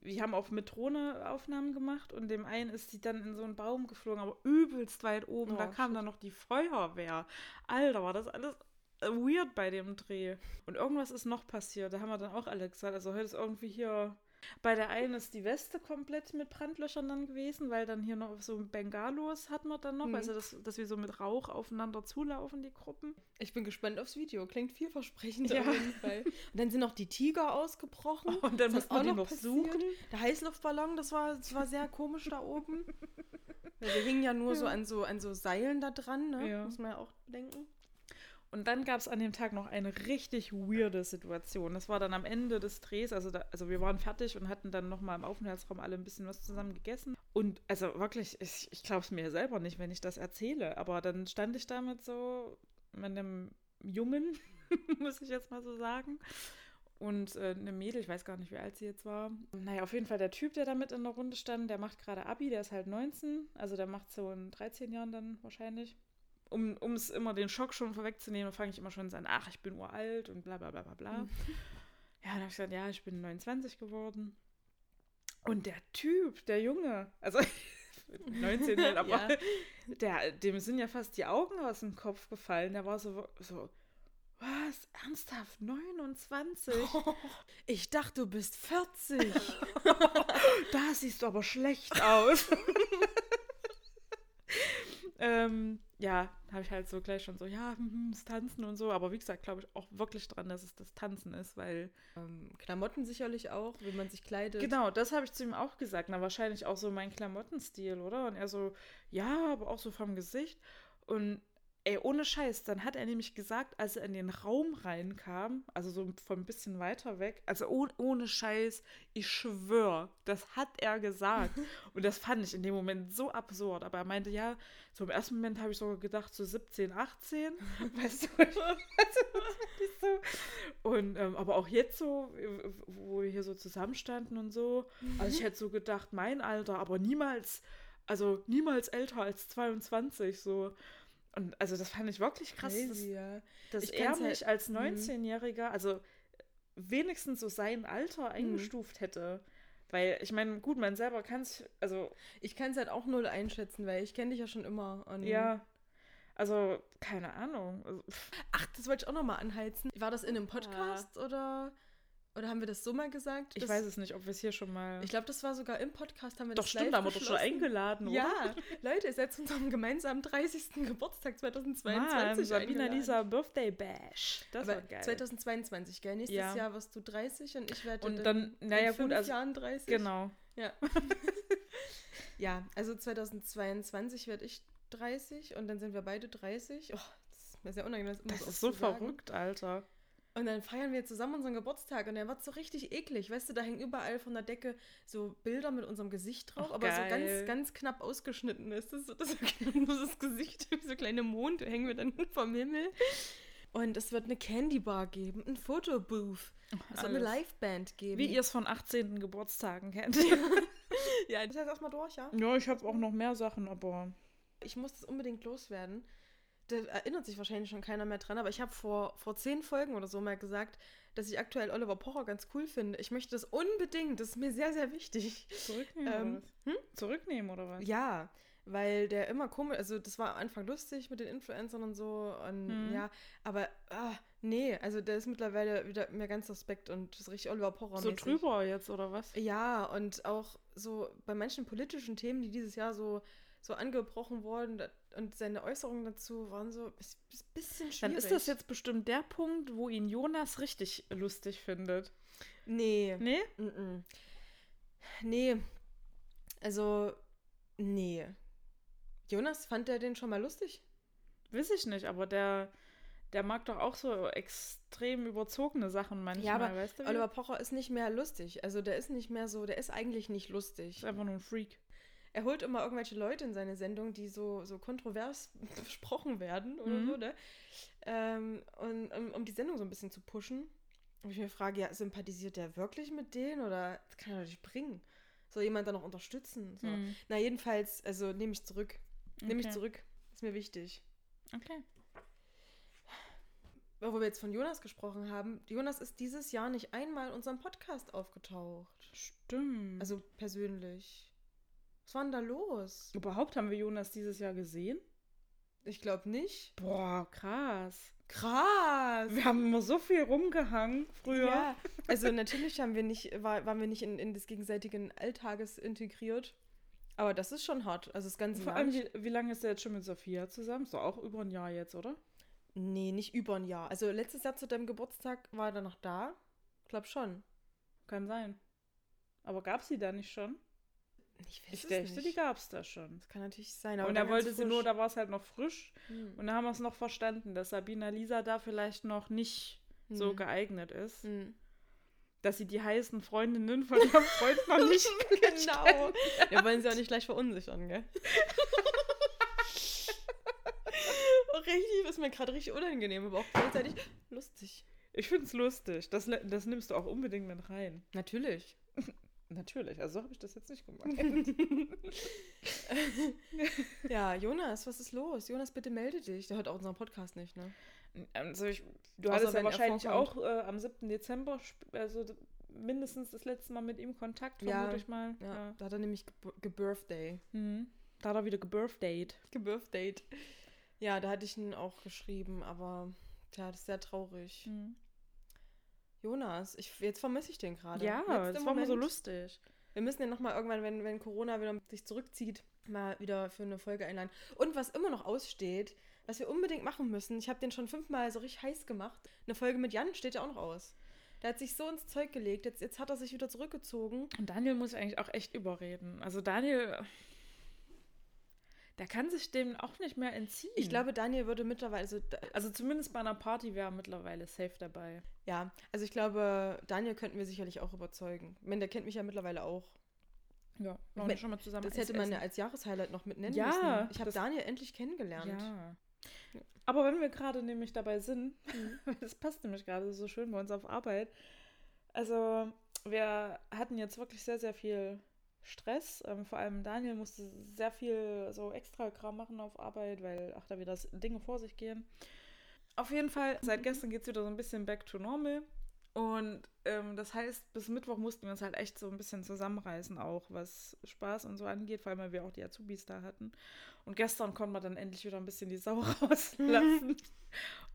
wir haben auf mit Drohne Aufnahmen gemacht und dem einen ist die dann in so einen Baum geflogen, aber übelst weit oben. da Oh, kam shit. dann noch die Feuerwehr. Alter, war das alles weird bei dem Dreh. Und irgendwas ist noch passiert. Da haben wir dann auch alle gesagt, also heute ist irgendwie hier. Bei der einen ist die Weste komplett mit Brandlöchern dann gewesen, weil dann hier noch so Bengalos hatten wir dann noch, Mhm. also dass, dass wir so mit Rauch aufeinander zulaufen, die Gruppen. Ich bin gespannt aufs Video. Klingt vielversprechend Ja. auf jeden Fall. Und dann sind noch die Tiger ausgebrochen. Und dann muss man auch die noch passiert. suchen. Der Heißluftballon, das war, das war sehr komisch da oben. Weil wir hingen ja nur so Ja. an so an so Seilen da dran, ne? Ja. Muss man ja auch denken. Und dann gab es an dem Tag noch eine richtig weirde Situation. Das war dann am Ende des Drehs, also, da, also wir waren fertig und hatten dann nochmal im Aufenthaltsraum alle ein bisschen was zusammen gegessen. Und also wirklich, ich, ich glaube es mir selber nicht, wenn ich das erzähle. Aber dann stand ich da mit so einem Jungen, muss ich jetzt mal so sagen. Und äh, eine Mädel, ich weiß gar nicht, wie alt sie jetzt war. Naja, auf jeden Fall der Typ, der da mit in der Runde stand, der macht gerade Abi, der ist halt 19. Also der macht so in 13 Jahren dann wahrscheinlich um es immer den Schock schon vorwegzunehmen, fange ich immer schon an, ach, ich bin uralt und bla bla bla bla bla. Ja, dann habe ich gesagt, ja, ich bin 29 geworden. Und der Typ, der Junge, also 19 halt, aber Ja. der, dem sind ja fast die Augen aus dem Kopf gefallen. Der war so, so was? Ernsthaft? 29? Ich dachte, du bist 40. da siehst du aber schlecht aus. Ähm, ja, habe ich halt so gleich schon so, ja, hm, hm, das Tanzen und so. Aber wie gesagt, glaube ich auch wirklich dran, dass es das Tanzen ist, weil. Ähm, Klamotten sicherlich auch, wie man sich kleidet. Genau, das habe ich zu ihm auch gesagt. Na, wahrscheinlich auch so mein Klamottenstil, oder? Und er so, ja, aber auch so vom Gesicht. Und ey, ohne Scheiß, dann hat er nämlich gesagt, als er in den Raum reinkam, also so von ein bisschen weiter weg, also oh, ohne Scheiß, ich schwöre, das hat er gesagt. Und das fand ich in dem Moment so absurd. Aber er meinte, ja, so im ersten Moment habe ich sogar gedacht, so 17, 18, weißt du, also, das so. Und ähm, aber auch jetzt so, wo wir hier so zusammenstanden und so, also ich hätte so gedacht, mein Alter, aber niemals, also niemals älter als 22, so. Und also das fand ich wirklich krass, dass, Crazy, ja. dass Ich er mich halt- als mhm. 19-Jähriger, also wenigstens so sein Alter eingestuft hätte. Weil ich meine, gut, man selber kann es, also Ich kann es halt auch null einschätzen, weil ich kenne dich ja schon immer. Ja, also keine Ahnung. Also, Ach, das wollte ich auch nochmal anheizen. War das in einem Podcast oder, oder haben wir das so mal gesagt? ich das, weiß es nicht, ob wir es hier schon mal. Ich glaube, das war sogar im Podcast, haben wir doch das stimmt, da haben wir doch schon eingeladen, oder? Ja, Leute, ihr seid zu unserem gemeinsamen 30. Geburtstag Mann, 2022 Sabina eingeladen. Lisa Birthday Bash. Das Aber war geil. 2022, gell? Nächstes Ja. Jahr wirst du 30 und ich werde Und in, dann- in naja, fünf gut, also- Jahren 30. Genau. Ja. ja, also 2022 werde ich 30 und dann sind wir beide 30. Oh, das ist mir sehr unangenehm. Das oft ist so sagen. verrückt, Alter. Und dann feiern wir zusammen unseren Geburtstag und der wird so richtig eklig. Weißt du, da hängen überall von der Decke so Bilder mit unserem Gesicht drauf, Ach, aber so geil. ganz, ganz knapp ausgeschnitten ist. Das, so- das ist so nur das Gesicht, wie so kleine Monde hängen wir dann vom Himmel. Und es wird eine Candy Bar geben, ein Fotobooth. Es wird eine. Liveband geben. Wie ihr es von 18. Geburtstagen kennt. Ja, das heißt erstmal durch, ja? ja, ich habe auch noch mehr Sachen, aber. Ich muss das unbedingt loswerden. Da erinnert sich wahrscheinlich schon keiner mehr dran, aber ich habe vor, vor zehn Folgen oder so mal gesagt, dass ich aktuell Oliver Pocher ganz cool finde. Ich möchte das unbedingt, das ist mir sehr, sehr wichtig. Zurücknehmen Ähm, oder was? Zurücknehmen oder was? Ja, weil der immer komisch, also das war am Anfang lustig mit den Influencern und so und Mhm. ja, aber ah, nee, also der ist mittlerweile wieder mir ganz suspekt und das ist richtig Oliver Pocher. So drüber jetzt oder was? Ja, und auch so bei manchen politischen Themen, die dieses Jahr so, so angebrochen wurden da- und seine Äußerungen dazu waren so ein bisschen schwierig. Dann ist das jetzt bestimmt der Punkt, wo ihn Jonas richtig lustig findet. Nee. Nee? Mm-mm. Nee. Also, nee. Jonas, fand der den schon mal lustig? Weiß ich nicht, aber der, der mag doch auch so extrem überzogene Sachen manchmal, Ja, aber weißt du? wie? Oliver Pocher ist nicht mehr lustig. Also der ist nicht mehr so, der ist eigentlich nicht lustig. ist einfach nur ein Freak. Er holt immer irgendwelche Leute in seine Sendung, die so, so kontrovers besprochen werden oder Mhm. so, ne? Ähm, und um, um die Sendung so ein bisschen zu pushen. Und ich mir frage, ja, sympathisiert der wirklich mit denen oder das kann er doch nicht bringen? Soll jemand da noch unterstützen? So. Hm. Na, jedenfalls, also nehme ich zurück. Nehme ich Okay. zurück. Ist mir wichtig. Okay. Wo wir jetzt von Jonas gesprochen haben, Jonas ist dieses Jahr nicht einmal in unserem Podcast aufgetaucht. Stimmt. Also persönlich. Was war denn da los? überhaupt haben wir Jonas dieses Jahr gesehen? Ich glaube nicht. Boah, krass. Krass! Wir haben immer so viel rumgehangen früher. Ja, also natürlich haben wir nicht, war, waren wir nicht in, in des gegenseitigen Alltages integriert. Aber das ist schon hart. Also das ganze Vor allem, wie, wie lange ist er jetzt schon mit Sophia zusammen? So auch über ein Jahr jetzt, oder? Nee, nicht über ein Jahr. Also letztes Jahr zu deinem Geburtstag war er dann noch da. Glaub schon. Kann sein. Aber gab sie da nicht schon? Ich weiß Ich dachte, die gab es da schon. Das kann natürlich sein. Und da wollte sie nur, da war es halt noch frisch. Hm. Und da haben wir es noch verstanden, dass Sabina Lisa da vielleicht noch nicht so Hm. geeignet ist. Hm. Dass sie die heißen Freundinnen von ihrem Freund noch nicht genau. Wir wollen sie auch nicht gleich verunsichern, gell? oh, richtig, ist mir gerade richtig unangenehm, aber auch gleichzeitig lustig. Ich finde es lustig. Das, das nimmst du auch unbedingt mit rein. Natürlich. Natürlich, also so habe ich das jetzt nicht gemacht. Ja, Jonas, was ist los? Jonas, bitte melde dich. Der hört auch unseren Podcast nicht, ne? also ich, du Außer hattest ja wahrscheinlich auch äh, am 7. Dezember, also mindestens das letzte Mal mit ihm Kontakt, Ja, vermute ich mal. Ja, da hat er nämlich ge- gebirthday. Mhm. Da hat er wieder gebirthdate. Gebirthdate. Ja, da hatte ich ihn auch geschrieben, aber ja, das ist sehr traurig. Mhm. Jonas, ich, jetzt vermisse ich den gerade. Ja, Jetzt im das war immer so Moment. lustig. Wir müssen ja nochmal irgendwann, wenn, wenn Corona wieder sich zurückzieht, mal wieder für eine Folge einladen. Und was immer noch aussteht, was wir unbedingt machen müssen, ich habe den schon fünfmal so richtig heiß gemacht. Eine Folge mit Jan steht ja auch noch aus. Der hat sich so ins Zeug gelegt, jetzt, jetzt hat er sich wieder zurückgezogen. Und Daniel muss eigentlich auch echt überreden. Also Daniel, der kann sich dem auch nicht mehr entziehen. Ich glaube, Daniel würde mittlerweile, also, also zumindest bei einer Party wäre er mittlerweile safe dabei. ja, also ich glaube, Daniel könnten wir sicherlich auch überzeugen. Ich meine, der kennt mich ja mittlerweile auch. Ja, Ich mein, schon mal zusammen. Das hätte man ja als Jahreshighlight noch mit nennen Ja, müssen. Ich habe Daniel endlich kennengelernt. Ja. Aber wenn wir gerade nämlich dabei sind, das passt nämlich gerade so schön bei uns auf Arbeit. Also, wir hatten jetzt wirklich sehr, sehr viel Stress. Ähm, vor allem Daniel musste sehr viel so extra Kram machen auf Arbeit, weil auch da wieder Dinge vor sich gehen. Auf jeden Fall, seit gestern geht es wieder so ein bisschen back to normal. Und ähm, das heißt, bis Mittwoch mussten wir uns halt echt so ein bisschen zusammenreißen, auch was Spaß und so angeht, vor allem weil wir auch die Azubis da hatten. Und gestern konnten wir dann endlich wieder ein bisschen die Sau rauslassen.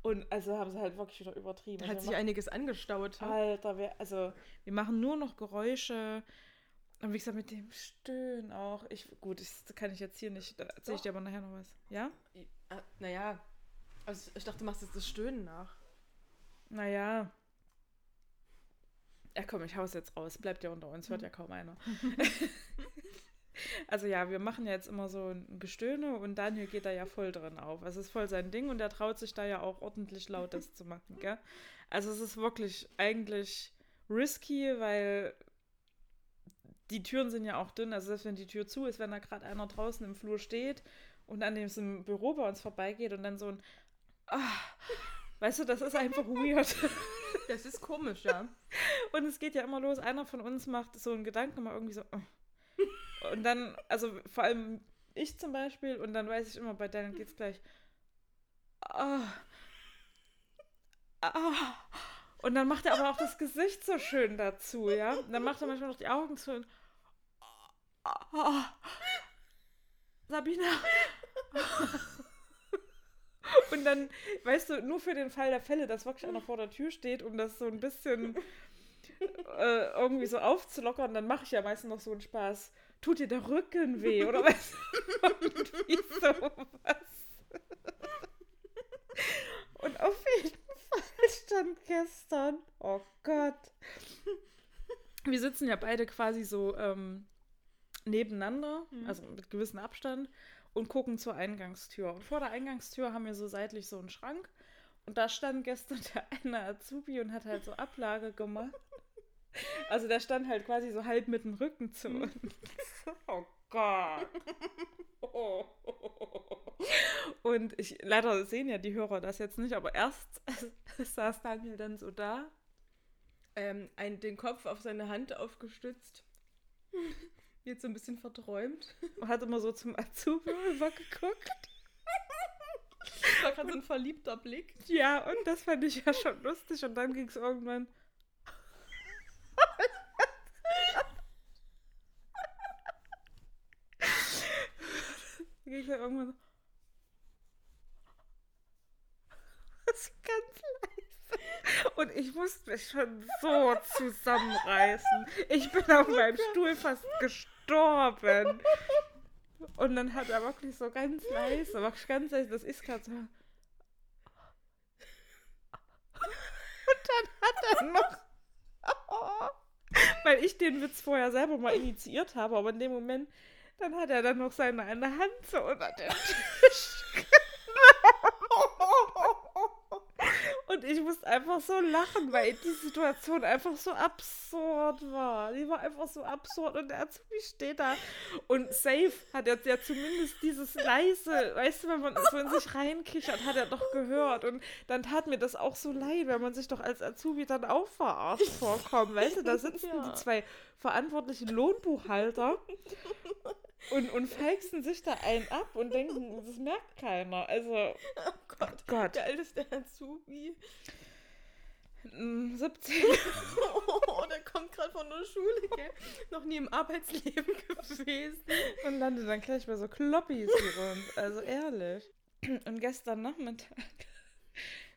und also haben sie halt wirklich wieder übertrieben. Da hat sich einiges angestaut. machen- Alter, wir, also wir machen nur noch Geräusche. Und wie gesagt, mit dem Stöhnen auch. Ich, gut, das kann ich jetzt hier nicht. Da erzähle ich dir aber nachher noch was. Ja? Ah, naja, also ich dachte, du machst jetzt das Stöhnen nach. Naja. Ja, komm, ich hau's jetzt raus. Bleibt ja unter uns, hört ja kaum einer. also ja, wir machen ja jetzt immer so ein Gestöhne und Daniel geht da ja voll drin auf. Also es ist voll sein Ding und er traut sich da ja auch ordentlich lautes zu machen, gell? Also es ist wirklich eigentlich risky, weil die Türen sind ja auch dünn. Also selbst wenn die Tür zu ist, wenn da gerade einer draußen im Flur steht und an dem es im Büro bei uns vorbeigeht und dann so ein ah, Weißt du, das ist einfach weird. Das ist komisch, ja. Und es geht ja immer los, einer von uns macht so einen Gedanken mal irgendwie so. oh. Und dann, also vor allem ich zum Beispiel, und dann weiß ich immer, bei Daniel geht's gleich. Ah. Ah. Und dann macht er aber auch das Gesicht so schön dazu, ja. Und dann macht er manchmal noch die Augen zu und. Ah. Sabina. Und dann, weißt du, nur für den Fall der Fälle, dass wirklich einer vor der Tür steht, um das so ein bisschen äh, irgendwie so aufzulockern, dann mache ich ja meistens noch so einen Spaß. Tut dir der Rücken weh? Oder du, irgendwie sowas. Und auf jeden stand gestern, oh Gott. Wir sitzen ja beide quasi so ähm, nebeneinander, Mhm. also mit gewissem Abstand, und gucken zur Eingangstür. Und vor der Eingangstür haben wir so seitlich so einen Schrank. Und da stand gestern der eine Azubi und hat halt so Ablage gemacht. Also der stand halt quasi so halb mit dem Rücken zu uns. Oh Gott. Und ich, leider sehen ja die Hörer das jetzt nicht, aber erst saß Daniel dann so da. Ähm, ein, den Kopf auf seine Hand aufgestützt. Jetzt so ein bisschen verträumt. und hat immer so zum Azubi rübergeguckt. Das war gerade so ein verliebter Blick. Ja, und das fand ich ja schon lustig. Und dann ging es irgendwann. Ging es ja irgendwann so. Das war ganz leise. Und ich musste mich schon so zusammenreißen. Ich bin auf meinem Stuhl fast gestorben. Und dann hat er wirklich so ganz leise, wirklich ganz leise, das ist gerade so. Und dann hat er noch. Weil ich den Witz vorher selber mal initiiert habe, aber in dem Moment, dann hat er dann noch seine eine Hand so unter den Tisch Und ich musste einfach so lachen, weil die Situation einfach so absurd war. Die war einfach so absurd und der Azubi steht da und safe hat er ja zumindest dieses leise, weißt du, wenn man so in sich reinkichert, hat er doch gehört. Und dann tat mir das auch so leid, wenn man sich doch als Azubi dann auch verarscht vorkommt. Weißt du, da sitzen Ja. die zwei verantwortlichen Lohnbuchhalter und, und feixen sich da einen ab und denken, das merkt keiner. Also, Oh Gott. Gott. Der älteste Azubi. mm, 17. Oh, der kommt gerade von der Schule, gell? Noch nie im Arbeitsleben gewesen. Und landet dann gleich bei so Kloppis wie uns. Also ehrlich. Und gestern Nachmittag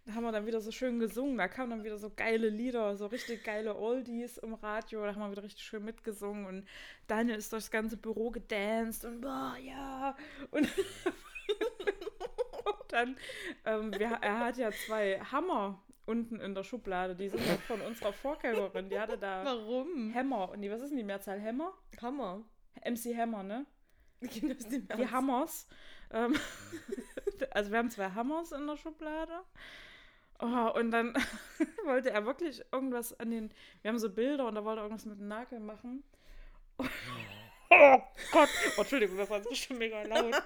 Da haben wir dann wieder so schön gesungen. Da kamen dann wieder so geile Lieder, so richtig geile Oldies im Radio. Da haben wir wieder richtig schön mitgesungen. Und Daniel ist durchs ganze Büro gedanced und boah, ja. Und, und dann, ähm, wir, er hat ja zwei Hammer unten in der Schublade. Die sind von unserer Vorgängerin. Die hatte da Warum? Hammer. Und die, was ist denn die Mehrzahl? Hammer? Hammer. MC Hammer, ne? Die. Hammers. Ähm, also wir haben zwei Hammers in der Schublade. Oh, und dann wollte er wirklich irgendwas an den. Wir haben so Bilder und da wollte er irgendwas mit dem Nagel machen. Oh Gott! Oh, Entschuldigung, das war jetzt bestimmt mega laut.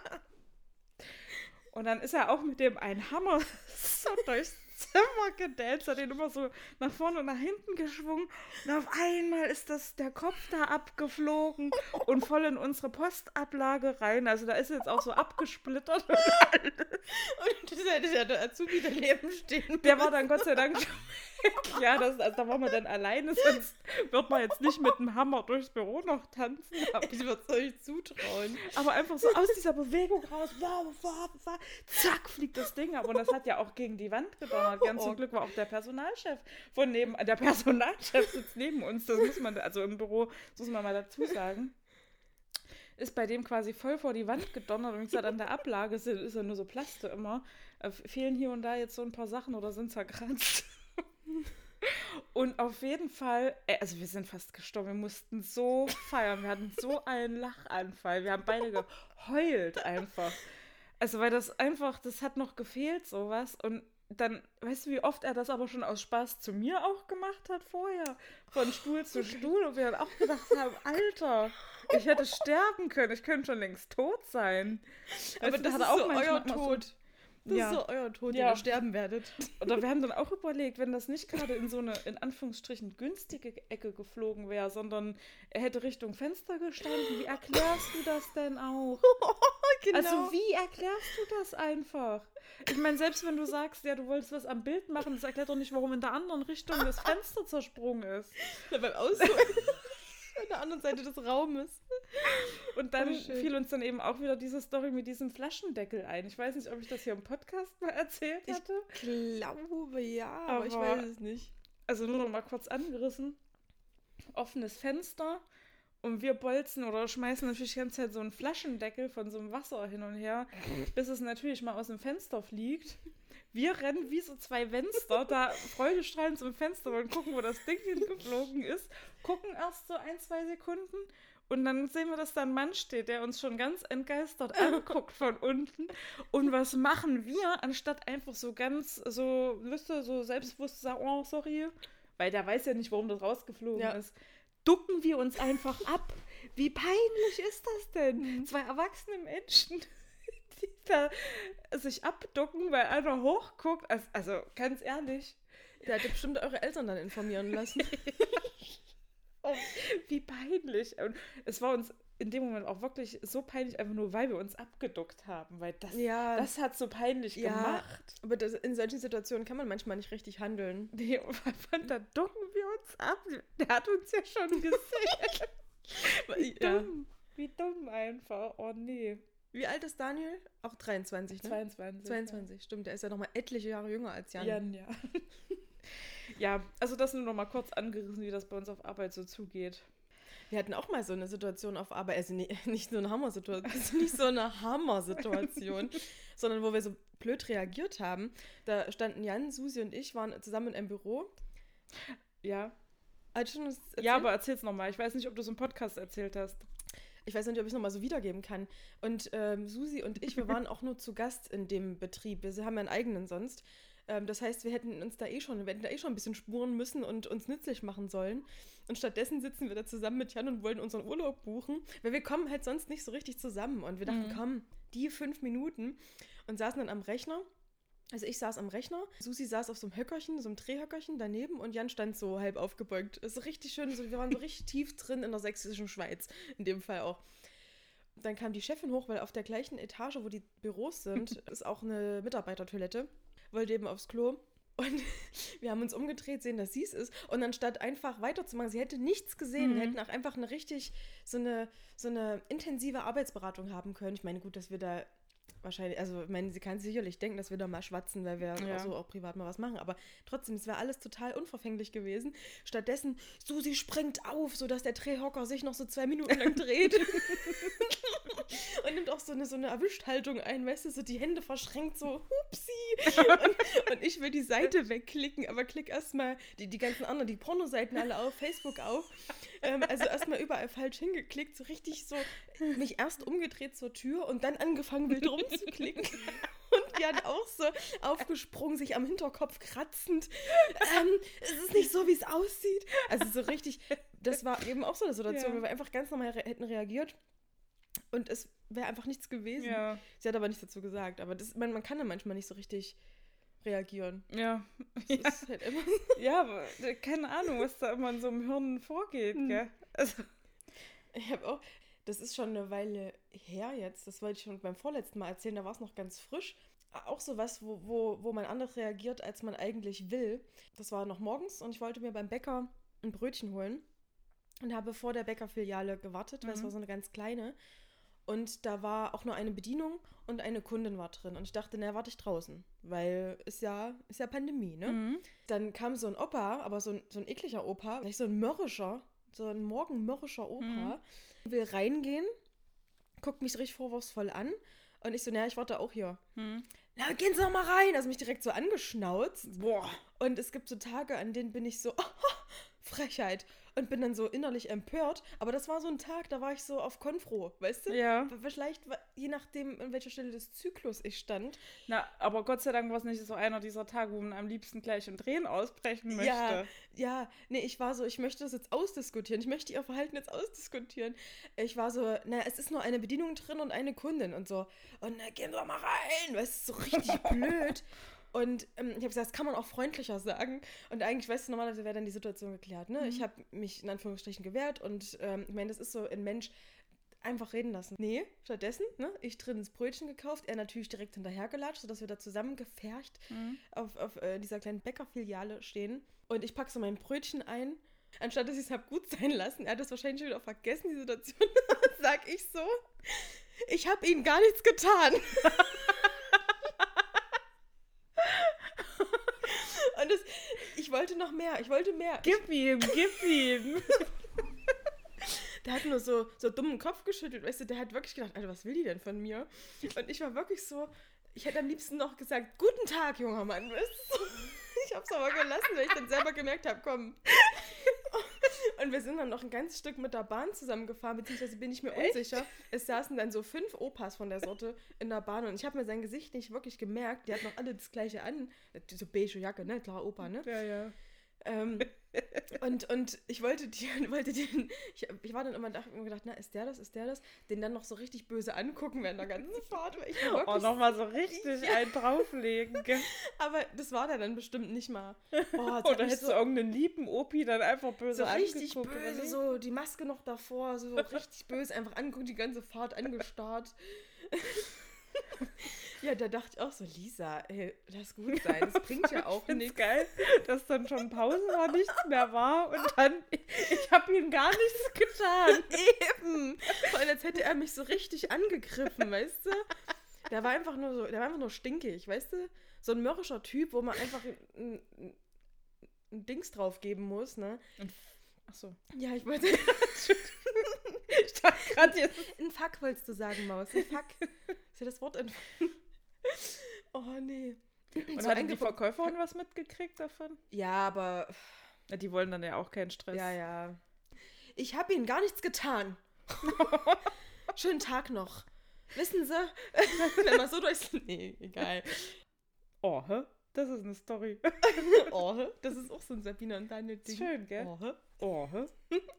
Und dann ist er auch mit dem einen Hammer so durchs Zimmer gedanced, hat den immer so nach vorne und nach hinten geschwungen. Und auf einmal ist das der Kopf da abgeflogen und voll in unsere Postablage rein. Also da ist jetzt auch so abgesplittert. Und das hätte ja der Azubi daneben stehen. Der war dann Gott sei Dank schon weg. Ja, das, also da waren wir dann alleine, sonst wird man jetzt nicht mit dem Hammer durchs Büro noch tanzen. Aber, Ich würde es euch zutrauen. aber einfach so aus dieser Bewegung raus, wow, wow, wow, zack, fliegt das Ding ab. Und das hat ja auch gegen die Wand gedonnert. Ganz zum Glück war auch der Personalchef von neben, der Personalchef sitzt neben uns, das muss man, also im Büro, das muss man mal dazu sagen. Ist bei dem quasi voll vor die Wand gedonnert und wie gesagt, an der Ablage ist, ist ja nur so Plaste immer. Äh, fehlen hier und da jetzt so ein paar Sachen oder sind zerkratzt. Und auf jeden Fall, äh, also wir sind fast gestorben, wir mussten so feiern, wir hatten so einen Lachanfall, wir haben beide geheult einfach. Also weil das einfach, das hat noch gefehlt, sowas. Und dann, weißt du, wie oft er das aber schon aus Spaß zu mir auch gemacht hat vorher? Von Stuhl zu Stuhl. Und wir dann auch gedacht haben, Alter, ich hätte sterben können, ich könnte schon längst tot sein. Aber Weißt du, das hat ist er so euer immer so- Tod. Das Ja. ist so euer Tod, Ja. den ihr sterben werdet. Oder wir haben dann auch überlegt, wenn das nicht gerade in so eine, in Anführungsstrichen, günstige Ecke geflogen wäre, sondern er hätte Richtung Fenster gestanden. Wie erklärst du das denn auch? genau. Also wie erklärst du das einfach? Ich meine, selbst wenn du sagst, ja, du wolltest was am Bild machen, das erklärt doch nicht, warum in der anderen Richtung das Fenster zersprungen ist. Ja, beim Aussuchen. Der anderen Seite des Raumes. Und dann Oh, fiel uns dann eben auch wieder diese Story mit diesem Flaschendeckel ein. Ich weiß nicht, ob ich das hier im Podcast mal erzählt Ich hatte. glaube ja, aber, ich Aber- weiß es nicht. also nur noch mal kurz angerissen, offenes Fenster und wir bolzen oder schmeißen natürlich die ganze Zeit so einen Flaschendeckel von so einem Wasser hin und her, bis es natürlich mal aus dem Fenster fliegt. Wir rennen wie so zwei Wenster da freudestrahlend zum Fenster und gucken, wo das Ding hingeflogen ist, gucken erst so ein, zwei Sekunden und dann sehen wir, dass da ein Mann steht, der uns schon ganz entgeistert anguckt von unten. Und was machen wir, anstatt einfach so ganz, so, wisst ihr, so selbstbewusst zu sagen, oh, sorry, weil der weiß ja nicht, warum das rausgeflogen Ja. ist, ducken wir uns einfach ab. Wie peinlich ist das denn? Zwei erwachsene Menschen, die da sich abducken, weil einer hochguckt. Also, also ganz ehrlich, Der hätte bestimmt eure Eltern dann informieren lassen. Oh, wie peinlich. Und es war uns in dem Moment auch wirklich so peinlich, einfach nur, weil wir uns abgeduckt haben. Weil das, Ja. das hat so peinlich Ja. gemacht. Aber das, in solchen Situationen kann man manchmal nicht richtig handeln. Nee, und da ducken wir uns ab. Der hat uns ja schon gesehen. Wie Ja. dumm. Wie dumm einfach. Oh nee. Wie alt ist Daniel? Auch 23, ne? 22. 22, stimmt. Der ist ja noch mal etliche Jahre jünger als Jan. Jan, ja. ja, also das nur noch mal kurz angerissen, wie das bei uns auf Arbeit so zugeht. Wir hatten auch mal so eine Situation auf Arbeit, also nicht so eine Hammer-Situation, also nicht so eine Hammer-Situation, sondern wo wir so blöd reagiert haben. Da standen Jan, Susi und ich, waren zusammen in einem Büro. Ja. Hat schon Ja, aber erzähl's noch mal. Ich weiß nicht, ob du so einen Podcast erzählt hast. Ich weiß nicht, ob ich es nochmal so wiedergeben kann. Und ähm, Susi und ich, wir waren auch nur zu Gast in dem Betrieb. Wir haben ja einen eigenen sonst. Ähm, das heißt, wir hätten uns da eh schon, wir hätten da eh schon ein bisschen spuren müssen und uns nützlich machen sollen. Und stattdessen sitzen wir da zusammen mit Jan und wollen unseren Urlaub buchen, weil wir kommen halt sonst nicht so richtig zusammen. Und wir dachten, Mhm. komm, die fünf Minuten. Und saßen dann am Rechner. Also ich saß am Rechner, Susi saß auf so einem Höckerchen, so einem Drehhöckerchen daneben und Jan stand so halb aufgebeugt. Ist so richtig schön, so, wir waren so richtig tief drin in der sächsischen Schweiz, in dem Fall auch. Dann kam die Chefin hoch, weil auf der gleichen Etage, wo die Büros sind, ist auch eine Mitarbeitertoilette. Wollte eben aufs Klo. Und wir haben uns umgedreht, sehen, dass sie es ist. Und anstatt einfach weiterzumachen, sie hätte nichts gesehen, Mhm. wir hätten auch einfach eine richtig, so eine, so eine intensive Arbeitsberatung haben können. Ich meine, gut, dass wir da wahrscheinlich, also ich meine, sie kann sicherlich denken, dass wir da mal schwatzen, weil wir Ja. auch so auch privat mal was machen, aber trotzdem, es wäre alles total unverfänglich gewesen. Stattdessen, Susi springt auf, sodass der Drehhocker sich noch so zwei Minuten lang dreht. und nimmt auch so eine, so eine Erwischthaltung ein, weißt du, so die Hände verschränkt, so hupsi. Und, und ich will die Seite wegklicken, aber klick erstmal die, die ganzen anderen, die Pornoseiten alle auf, Facebook auf. Ähm, also erstmal überall falsch hingeklickt, so richtig so mich erst umgedreht zur Tür und dann angefangen wild rumzuklicken. Und die hat auch so aufgesprungen, sich am Hinterkopf kratzend. Ähm, es ist nicht so, wie es aussieht. Also so richtig, das war eben auch so eine Situation, Ja. wo wir einfach ganz normal re hätten reagiert und es wäre einfach nichts gewesen. Ja. Sie hat aber nichts dazu gesagt. Aber das, man, man kann da manchmal nicht so richtig reagieren. Ja. Das ist halt immer Ja, aber äh, keine Ahnung, was da immer in so einem Hirn vorgeht, Hm. gell? Also, Ich habe auch, das ist schon eine Weile her jetzt, das wollte ich schon beim vorletzten Mal erzählen, da war es noch ganz frisch. Auch so was, wo, wo, wo man anders reagiert, als man eigentlich will. Das war noch morgens und ich wollte mir beim Bäcker ein Brötchen holen und habe vor der Bäckerfiliale gewartet, weil es Mhm. war so eine ganz kleine. Und da war auch nur eine Bedienung und eine Kundin war drin. Und ich dachte, na, warte ich draußen, weil ist ja, ist ja Pandemie, ne? mhm. Dann kam so ein Opa, aber so ein, so ein ekliger Opa, vielleicht so ein mörrischer, so ein morgenmörrischer Opa, will reingehen, guckt mich so richtig vorwurfsvoll an und ich so, naja, ich warte auch hier. Mhm. Na, gehen Sie doch mal rein. Also mich direkt so angeschnauzt. Boah. Und es gibt so Tage, an denen bin ich so, Frechheit. Und bin dann so innerlich empört. Aber das war so ein Tag, da war ich so auf Konfro, weißt du? Ja. Vielleicht, je nachdem, an welcher Stelle des Zyklus ich stand. Na, aber Gott sei Dank war es nicht so einer dieser Tage, wo man am liebsten gleich in Tränen ausbrechen möchte. Ja, ja, nee, ich war so, ich möchte das jetzt ausdiskutieren. Ich möchte ihr Verhalten jetzt ausdiskutieren. Ich war so, na, es ist nur eine Bedienung drin und eine Kundin und so. Und na, gehen doch mal rein, weißt du, so richtig blöd. Und ähm, ich habe gesagt, das kann man auch freundlicher sagen. Und eigentlich, weißt du, normalerweise wäre dann die Situation geklärt. Ne? Ich habe mich in Anführungsstrichen gewehrt und ähm, ich meine, das ist so ein Mensch, einfach reden lassen. Nee, stattdessen, ne, ich drin ins Brötchen gekauft, er natürlich direkt hinterhergelatscht, sodass wir da zusammen gefercht Mhm. auf, auf äh, dieser kleinen Bäckerfiliale stehen. Und ich packe so mein Brötchen ein. Anstatt dass ich es habe gut sein lassen, er hat das wahrscheinlich schon wieder vergessen, die Situation, sag ich so. Ich habe ihnen gar nichts getan. Und es, ich wollte noch mehr, ich wollte mehr. Gib ihm, gib ihm. Der hat nur so, so dummen Kopf geschüttelt, weißt du, der hat wirklich gedacht, Alter, was will die denn von mir? Und ich war wirklich so, ich hätte am liebsten noch gesagt, guten Tag, junger Mann, weißt du? Ich hab's aber gelassen, weil ich dann selber gemerkt habe, komm. Und wir sind dann noch ein ganzes Stück mit der Bahn zusammengefahren, beziehungsweise bin ich mir unsicher. Es saßen dann so fünf Opas von der Sorte in der Bahn und ich habe mir sein Gesicht nicht wirklich gemerkt. Die hatten noch alle das gleiche an. So beige Jacke, ne? Klar, Opa, ne? Ja, ja. Ähm, und, und ich wollte die, wollte den, ich, ich war dann immer da mir gedacht, na, ist der das, ist der das? Den dann noch so richtig böse angucken während der ganzen Fahrt. Weil ich war Oh, wirklich, nochmal so richtig Ja. einen drauflegen. gell? aber das war der dann bestimmt nicht mal. Boah, Oder hättest so, du irgendeinen lieben Opi dann einfach böse so richtig angeguckt, oder böse, so die Maske noch davor, so richtig böse, einfach angucken, die ganze Fahrt angestarrt. Ja, da dachte ich auch so, Lisa, ey, lass gut sein, das bringt ja auch nichts. geil, dass dann schon Pause war, nichts mehr war und dann, ich, habe ihm gar nichts getan. Eben. Vor allem, als hätte er mich so richtig angegriffen, weißt du? Der war einfach nur so, der war einfach nur stinkig, weißt du? So ein mürrischer Typ, wo man einfach ein, ein, ein Dings drauf geben muss, ne? Achso. Ja, ich wollte. Ich dachte gerade jetzt. Ein Fuck wolltest du sagen, Maus. Ein Fuck. Ist ja das Wort entfallen? Oh, nee. Und hat die Verkäuferin was mitgekriegt davon? Ja, aber. Ja, die wollen dann ja auch keinen Stress. Ja, ja. Ich habe ihnen gar nichts getan. Schönen Tag noch. Wissen Sie, wenn man so durchs. Nee, egal. Oh, hä? Das ist eine Story. Oh, das ist auch so ein Sabina und Daniel Ding. Schön, gell? Oh. Oh, hä?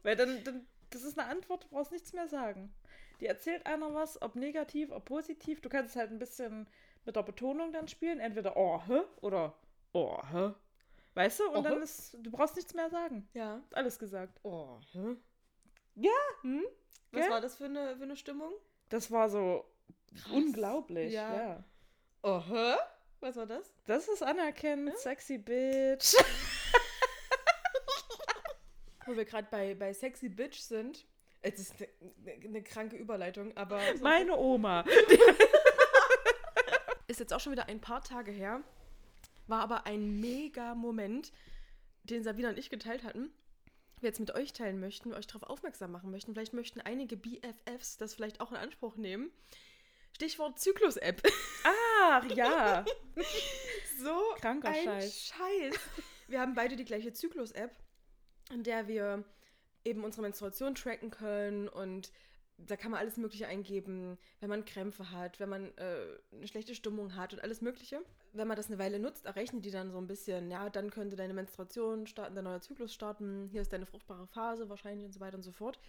Weil dann, dann, das ist eine Antwort, du brauchst nichts mehr sagen. Die erzählt einer was, ob negativ, ob positiv. Du kannst es halt ein bisschen mit der Betonung dann spielen. Entweder oh, hä? oder oh, hä? Weißt du? Und Oh, dann ist, du brauchst nichts mehr sagen. Ja. Alles gesagt. Oh, hä? Ja. Hm? Was Gell? war das für eine, für eine Stimmung? Das war so unglaublich. Ja. Ja. Oh, hä? Was war das? Das ist anerkennend, sexy bitch. Wo wir gerade bei, bei Sexy Bitch sind. Es ist eine, eine kranke Überleitung, aber. Meine Oma. ist jetzt auch schon wieder ein paar Tage her. War aber ein mega Moment, den Sabina und ich geteilt hatten. Wir jetzt mit euch teilen möchten, euch darauf aufmerksam machen möchten. Vielleicht möchten einige BFFs das vielleicht auch in Anspruch nehmen. Stichwort Zyklus-App. Ach ja. So Kranker ein Scheiß. Scheiß. Wir haben beide die gleiche Zyklus-App, in der wir eben unsere Menstruation tracken können und da kann man alles Mögliche eingeben, wenn man Krämpfe hat, wenn man äh, eine schlechte Stimmung hat und alles Mögliche. Wenn man das eine Weile nutzt, errechnet die dann so ein bisschen, ja, dann könnte deine Menstruation starten, dein neuer Zyklus starten, hier ist deine fruchtbare Phase wahrscheinlich und so weiter und so fort.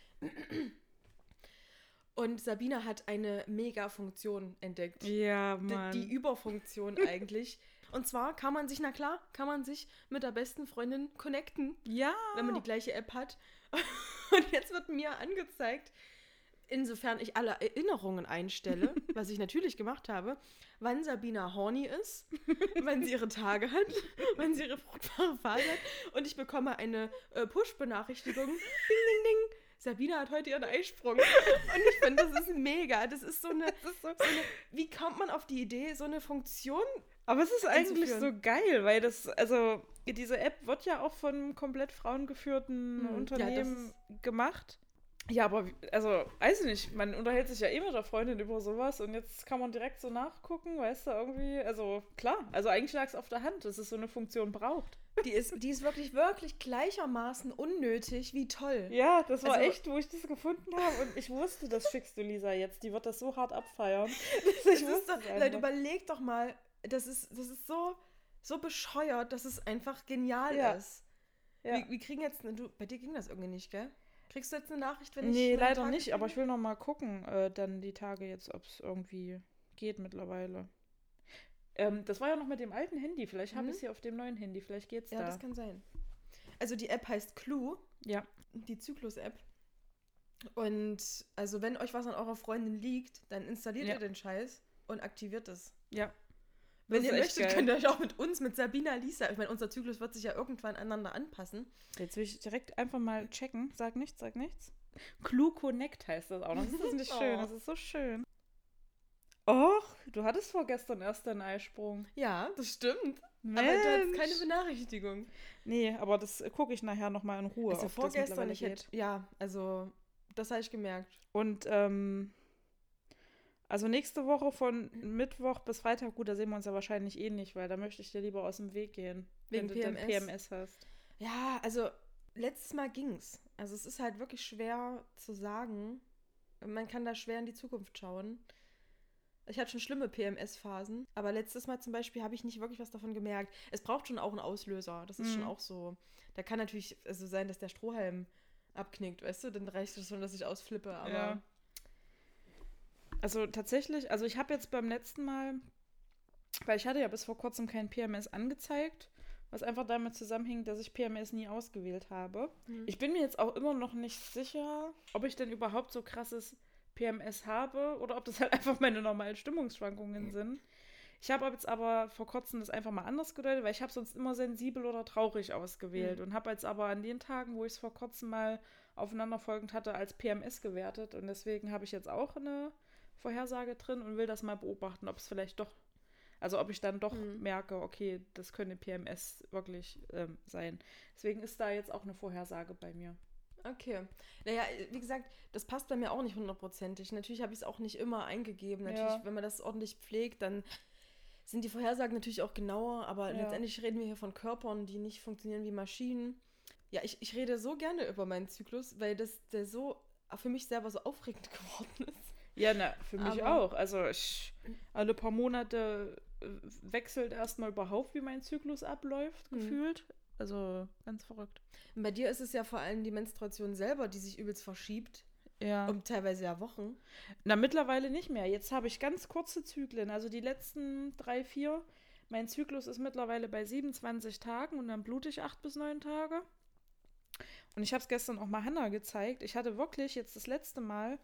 Und Sabina hat eine Mega-Funktion entdeckt Ja, die, Mann. die Überfunktion eigentlich. Und zwar kann man sich, na klar, kann man sich mit der besten Freundin connecten, ja. wenn man die gleiche App hat. Und jetzt wird mir angezeigt, insofern ich alle Erinnerungen einstelle, was ich natürlich gemacht habe, wann Sabina horny ist, wann sie ihre Tage hat, wann sie ihre fruchtbare Phase hat. Und ich bekomme eine äh, Push-Benachrichtigung. Ding, ding, ding. Sabina hat heute ihren Eisprung. Und ich finde, das ist mega. Das ist so eine, so eine. Wie kommt man auf die Idee, so eine Funktion Aber es ist eigentlich so geil, weil das, also diese App wird ja auch von komplett frauengeführten Hm, ja, das Unternehmen gemacht. Ja, aber also, weiß ich nicht, man unterhält sich ja eh mit der Freundin über sowas und jetzt kann man direkt so nachgucken, weißt du, irgendwie, also klar, also eigentlich lag es auf der Hand, dass es so eine Funktion braucht. Die ist, die ist wirklich, wirklich gleichermaßen unnötig wie toll. Ja, das war Also- echt, wo ich das gefunden habe und ich wusste, das schickst du Lisa jetzt, die wird das so hart abfeiern. Ich wusste doch, Leute, überleg doch mal, das ist, das ist so, so bescheuert, dass es einfach genial Ja. ist. Ja. Wir, wir kriegen jetzt, eine- du, bei dir ging das irgendwie nicht, gell? Kriegst du jetzt eine Nachricht, wenn ich Nee, leider nicht, aber ich kriege? will noch mal gucken, äh, dann die Tage jetzt, ob es irgendwie geht mittlerweile. Ähm, das war ja noch mit dem alten Handy, vielleicht habe Mhm. ich es hier auf dem neuen Handy, vielleicht geht's Ja, da. das kann sein. Also die App heißt Clue, ja, die Zyklus-App. Und also wenn euch was an eurer Freundin liegt, dann installiert Ja. ihr den Scheiß und aktiviert es. ja. Wenn ihr möchtet, geil. könnt ihr euch auch mit uns, mit Sabina Lisa, ich meine, unser Zyklus wird sich ja irgendwann aneinander anpassen. Jetzt will ich direkt einfach mal checken. Sag nichts, sag nichts. Clue Connect heißt das auch noch. Das ist nicht schön, Oh. das ist so schön. Och, du hattest vorgestern erst deinen Eisprung. Ja, das stimmt. Mensch. Aber du hattest keine Benachrichtigung. Nee, aber das gucke ich nachher nochmal in Ruhe. Also vorgestern, ich hätte, ja, also das habe ich gemerkt. Und ähm, also nächste Woche von Mittwoch bis Freitag, gut, da sehen wir uns ja wahrscheinlich eh nicht, weil da möchte ich dir lieber aus dem Weg gehen. Wegen wenn du dann PMS? PMS hast. Ja, also letztes Mal ging's. Also es ist halt wirklich schwer zu sagen. Man kann da schwer in die Zukunft schauen. Ich hatte schon schlimme PMS-Phasen, aber letztes Mal zum Beispiel habe ich nicht wirklich was davon gemerkt. Es braucht schon auch einen Auslöser. Das ist Mhm. schon auch so. Da kann natürlich also sein, dass der Strohhalm abknickt, weißt du? Dann reicht es schon, dass ich ausflippe. Aber Ja. Also tatsächlich, also ich habe jetzt beim letzten Mal, weil ich hatte ja bis vor kurzem kein PMS angezeigt, was einfach damit zusammenhing, dass ich PMS nie ausgewählt habe. Mhm. Ich bin mir jetzt auch immer noch nicht sicher, ob ich denn überhaupt so krasses PMS habe oder ob das halt einfach meine normalen Stimmungsschwankungen sind. Ich habe jetzt aber vor kurzem das einfach mal anders gedeutet, weil ich habe sonst immer sensibel oder traurig ausgewählt Mhm. und habe jetzt aber an den Tagen, wo ich es vor kurzem mal aufeinanderfolgend hatte, als PMS gewertet und deswegen habe ich jetzt auch eine Vorhersage drin und will das mal beobachten, ob es vielleicht doch, also ob ich dann doch Mhm. merke, okay, das könnte PMS wirklich ähm, sein. Deswegen ist da jetzt auch eine Vorhersage bei mir. Okay. Naja, wie gesagt, das passt bei mir auch nicht hundertprozentig. Natürlich habe ich es auch nicht immer eingegeben. Natürlich, Ja. wenn man das ordentlich pflegt, dann sind die Vorhersagen natürlich auch genauer, aber Ja. letztendlich reden wir hier von Körpern, die nicht funktionieren wie Maschinen. Ja, ich, ich rede so gerne über meinen Zyklus, weil das der so für mich selber so aufregend geworden ist. Ja, na, für mich Aber- auch. Also ich, alle paar Monate äh, wechselt erstmal überhaupt, wie mein Zyklus abläuft, Mhm. gefühlt. Also ganz verrückt. Und bei dir ist es ja vor allem die Menstruation selber, die sich übelst verschiebt. Ja. Um teilweise ja Wochen. Na, mittlerweile nicht mehr. Jetzt habe ich ganz kurze Zyklen, also die letzten drei, vier. Mein Zyklus ist mittlerweile bei 27 Tagen und dann blute ich acht bis neun Tage. Und ich habe es gestern auch mal Hannah gezeigt. Ich hatte wirklich jetzt das letzte Mal,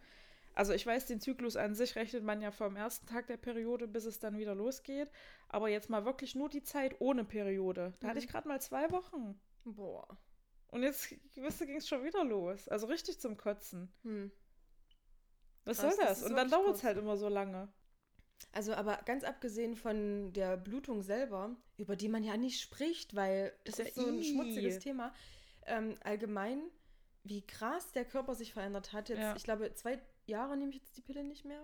also ich weiß, den Zyklus an sich rechnet man ja vom ersten Tag der Periode, bis es dann wieder losgeht. Aber jetzt mal wirklich nur die Zeit ohne Periode. Da hatte Mhm. ich gerade mal zwei Wochen. Boah. Und jetzt, wisst ihr, ging es schon wieder los. Also richtig zum Kotzen. Hm. Was Krass, soll das das? Und dann dauert es halt immer so lange. Also, aber ganz abgesehen von der Blutung selber, über die man ja nicht spricht, weil das Ist ja so ein schmutziges Thema, ähm, allgemein, wie krass der Körper sich verändert hat. Jetzt, Ja. ich glaube, zwei Jahre nehme ich jetzt die Pille nicht mehr.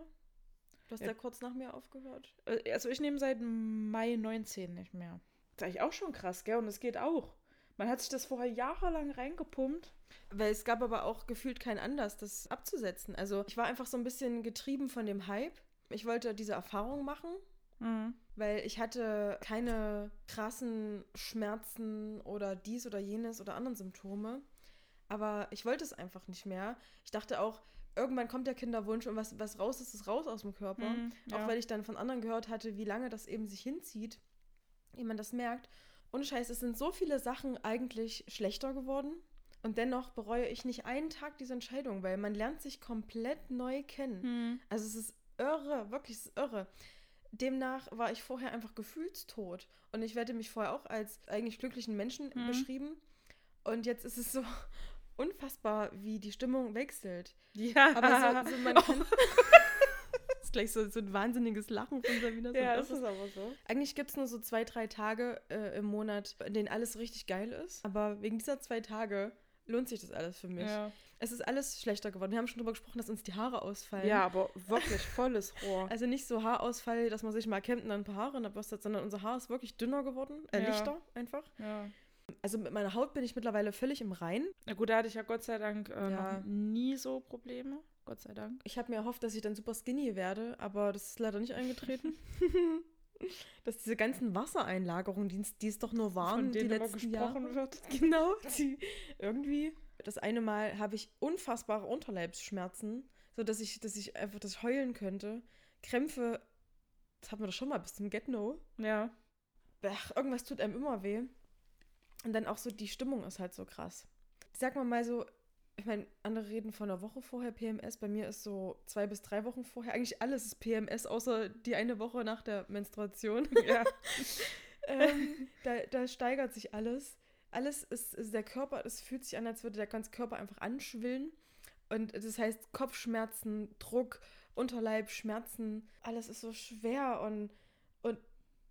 Du hast Ja. ja kurz nach mir aufgehört. Äh, Also ich nehme seit Mai 19 nicht mehr. Das ist eigentlich auch schon krass, gell? Und es geht auch. Man hat sich das vorher jahrelang reingepumpt. Weil es gab aber auch gefühlt keinen Anlass, das abzusetzen. Also ich war einfach so ein bisschen getrieben von dem Hype. Ich wollte diese Erfahrung machen, Mhm. weil ich hatte keine krassen Schmerzen oder dies oder jenes oder anderen Symptome. Aber ich wollte es einfach nicht mehr. Ich dachte auch, irgendwann kommt der Kinderwunsch und was, was raus ist, ist raus aus dem Körper. Mhm, Auch ja. weil ich dann von anderen gehört hatte, wie lange das eben sich hinzieht, wie man das merkt. Und Scheiß, es sind so viele Sachen eigentlich schlechter geworden. Und dennoch bereue ich nicht einen Tag diese Entscheidung, weil man lernt sich komplett neu kennen. Mhm. Also es ist irre, wirklich es ist irre. Demnach war ich vorher einfach gefühlstot. Und ich werde mich vorher auch als eigentlich glücklichen Menschen Mhm. beschrieben. Und jetzt ist es so unfassbar, wie die Stimmung wechselt. Ja, Aber so, so man kann. das ist gleich so, so ein wahnsinniges Lachen von Sabina. So ja, ein ist aber so. Eigentlich gibt es nur so zwei, drei Tage äh, im Monat, in denen alles richtig geil ist. Aber wegen dieser zwei Tage lohnt sich das alles für mich. Ja. Es ist alles schlechter geworden. Wir haben schon darüber gesprochen, dass uns die Haare ausfallen. ja, aber wirklich volles Rohr. Also nicht so Haarausfall, dass man sich mal kämmt und dann ein paar Haare in der Bürste hat, sondern unser Haar ist wirklich dünner geworden, äh, Ja. lichter einfach. Ja. Also mit meiner Haut bin ich mittlerweile völlig im Rein. Na gut, da hatte ich ja Gott sei Dank äh, Ja. noch nie so Probleme. Gott sei Dank. Ich habe mir erhofft, dass ich dann super skinny werde, aber das ist leider nicht eingetreten. dass diese ganzen Wassereinlagerungen, die, die es doch nur waren, Von denen die immer letzten gesprochen Jahre. wird. Genau, die irgendwie. Das eine Mal habe ich unfassbare Unterleibsschmerzen, so dass ich, dass ich einfach das heulen könnte. Krämpfe, das hatten wir doch schon mal bis zum Get-No. Ja. Ach, irgendwas tut einem immer weh. Und dann auch so, die Stimmung ist halt so krass. Sag mal mal so, ich meine, andere reden von einer Woche vorher PMS. Bei mir ist so zwei bis drei Wochen vorher. Eigentlich alles ist PMS, außer die eine Woche nach der Menstruation. Ja. ähm, da, da steigert sich alles. Alles ist, ist der Körper, es fühlt sich an, als würde der ganze Körper einfach anschwillen. Und das heißt Kopfschmerzen, Druck, Unterleibschmerzen, alles ist so schwer und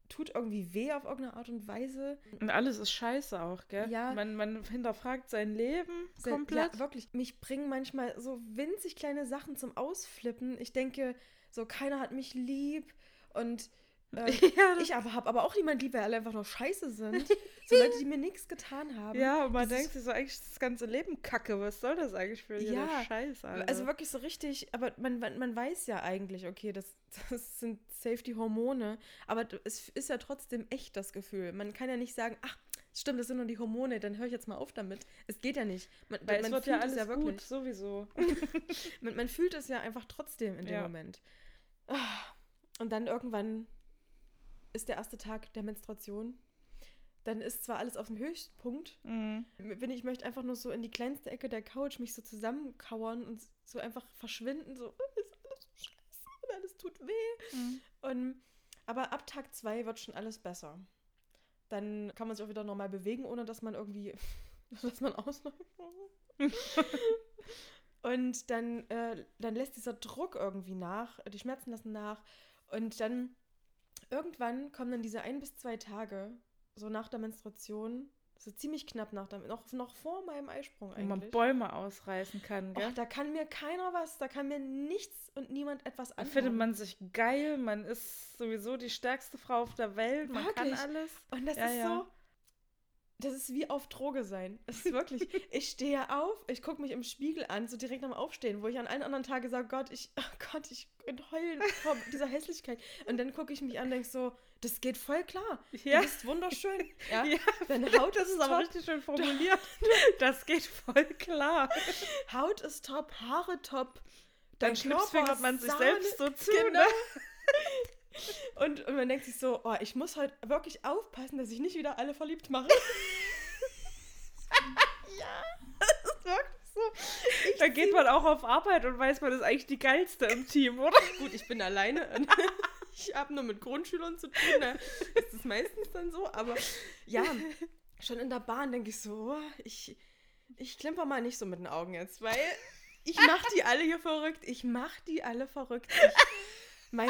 tut irgendwie weh auf irgendeine Art und Weise. Und alles ist scheiße auch, gell? Ja. Man, man hinterfragt sein Leben Se- komplett. Ja, wirklich. Mich bringen manchmal so winzig kleine Sachen zum Ausflippen. Ich denke, so keiner hat mich lieb und äh, Ja, ich aber habe aber auch niemand lieb, weil alle einfach nur scheiße sind. so Leute, die mir nichts getan haben. Ja, und man Das denkt sich so, eigentlich ist das ganze Leben kacke. Was soll das eigentlich für Ja, Scheiß, Alter? Also wirklich so richtig, aber man, man, man weiß ja eigentlich, okay, das, das sind Safety-Hormone, aber es ist ja trotzdem echt das Gefühl. Man kann ja nicht sagen, ach, stimmt, das sind nur die Hormone, dann höre ich jetzt mal auf damit. Es geht ja nicht. Man, Weil man es wird fühlt ja alles es ja gut, wirklich. sowieso. Man, man fühlt es ja einfach trotzdem in dem Ja. Moment. Ah, Und dann irgendwann ist der erste Tag der Menstruation. Dann ist zwar alles auf dem Höchstpunkt, Mhm. bin ich möchte einfach nur so in die kleinste Ecke der Couch mich so zusammenkauern und so einfach verschwinden, so "Oh, ist alles so scheiße und alles tut weh. Mhm. Und, aber ab Tag zwei wird schon alles besser. Dann kann man sich auch wieder normal bewegen, ohne dass man irgendwie, dass man ausläuft. und dann, äh, dann lässt dieser Druck irgendwie nach, die Schmerzen lassen nach. Und dann irgendwann kommen dann diese ein bis zwei Tage, so nach der Menstruation, so ziemlich knapp nach der, noch, noch vor meinem Eisprung Wo man eigentlich. Bäume ausreißen kann, gell? Och, da kann mir keiner was, da kann mir nichts und niemand etwas Da anhaben. findet man sich geil, man ist sowieso die stärkste Frau auf der Welt, man Wirklich? kann alles. Und das Ja, ist ja. so, das ist wie auf Droge sein. Es ist wirklich, ich stehe auf, ich gucke mich im Spiegel an, so direkt am Aufstehen, wo ich an allen anderen Tagen sage, Gott, ich, oh Gott, ich heulen vor dieser Hässlichkeit. Und dann gucke ich mich an und denke so, das geht voll klar. Ja. Du bist wunderschön. Ja? Ja, Deine Haut das ist ist aber richtig schön formuliert. Das geht voll klar. Haut ist top, Haare top. Dann Dein knipsfingert Körper man sich selbst so zu, Genau. ne? Und, und man denkt sich so, oh, ich muss heute wirklich aufpassen, dass ich nicht wieder alle verliebt mache. ja, das ist wirklich so. Ich Da geht man auch auf Arbeit und weiß, man ist eigentlich die geilste im Team, oder? Gut, ich bin alleine. ich habe nur mit Grundschülern zu tun. Da ist es meistens dann so. Aber ja, schon in der Bahn denke ich so, oh, ich, ich klimper mal nicht so mit den Augen jetzt, weil ich mache die alle hier verrückt. Ich mache die alle verrückt. Ich, mein,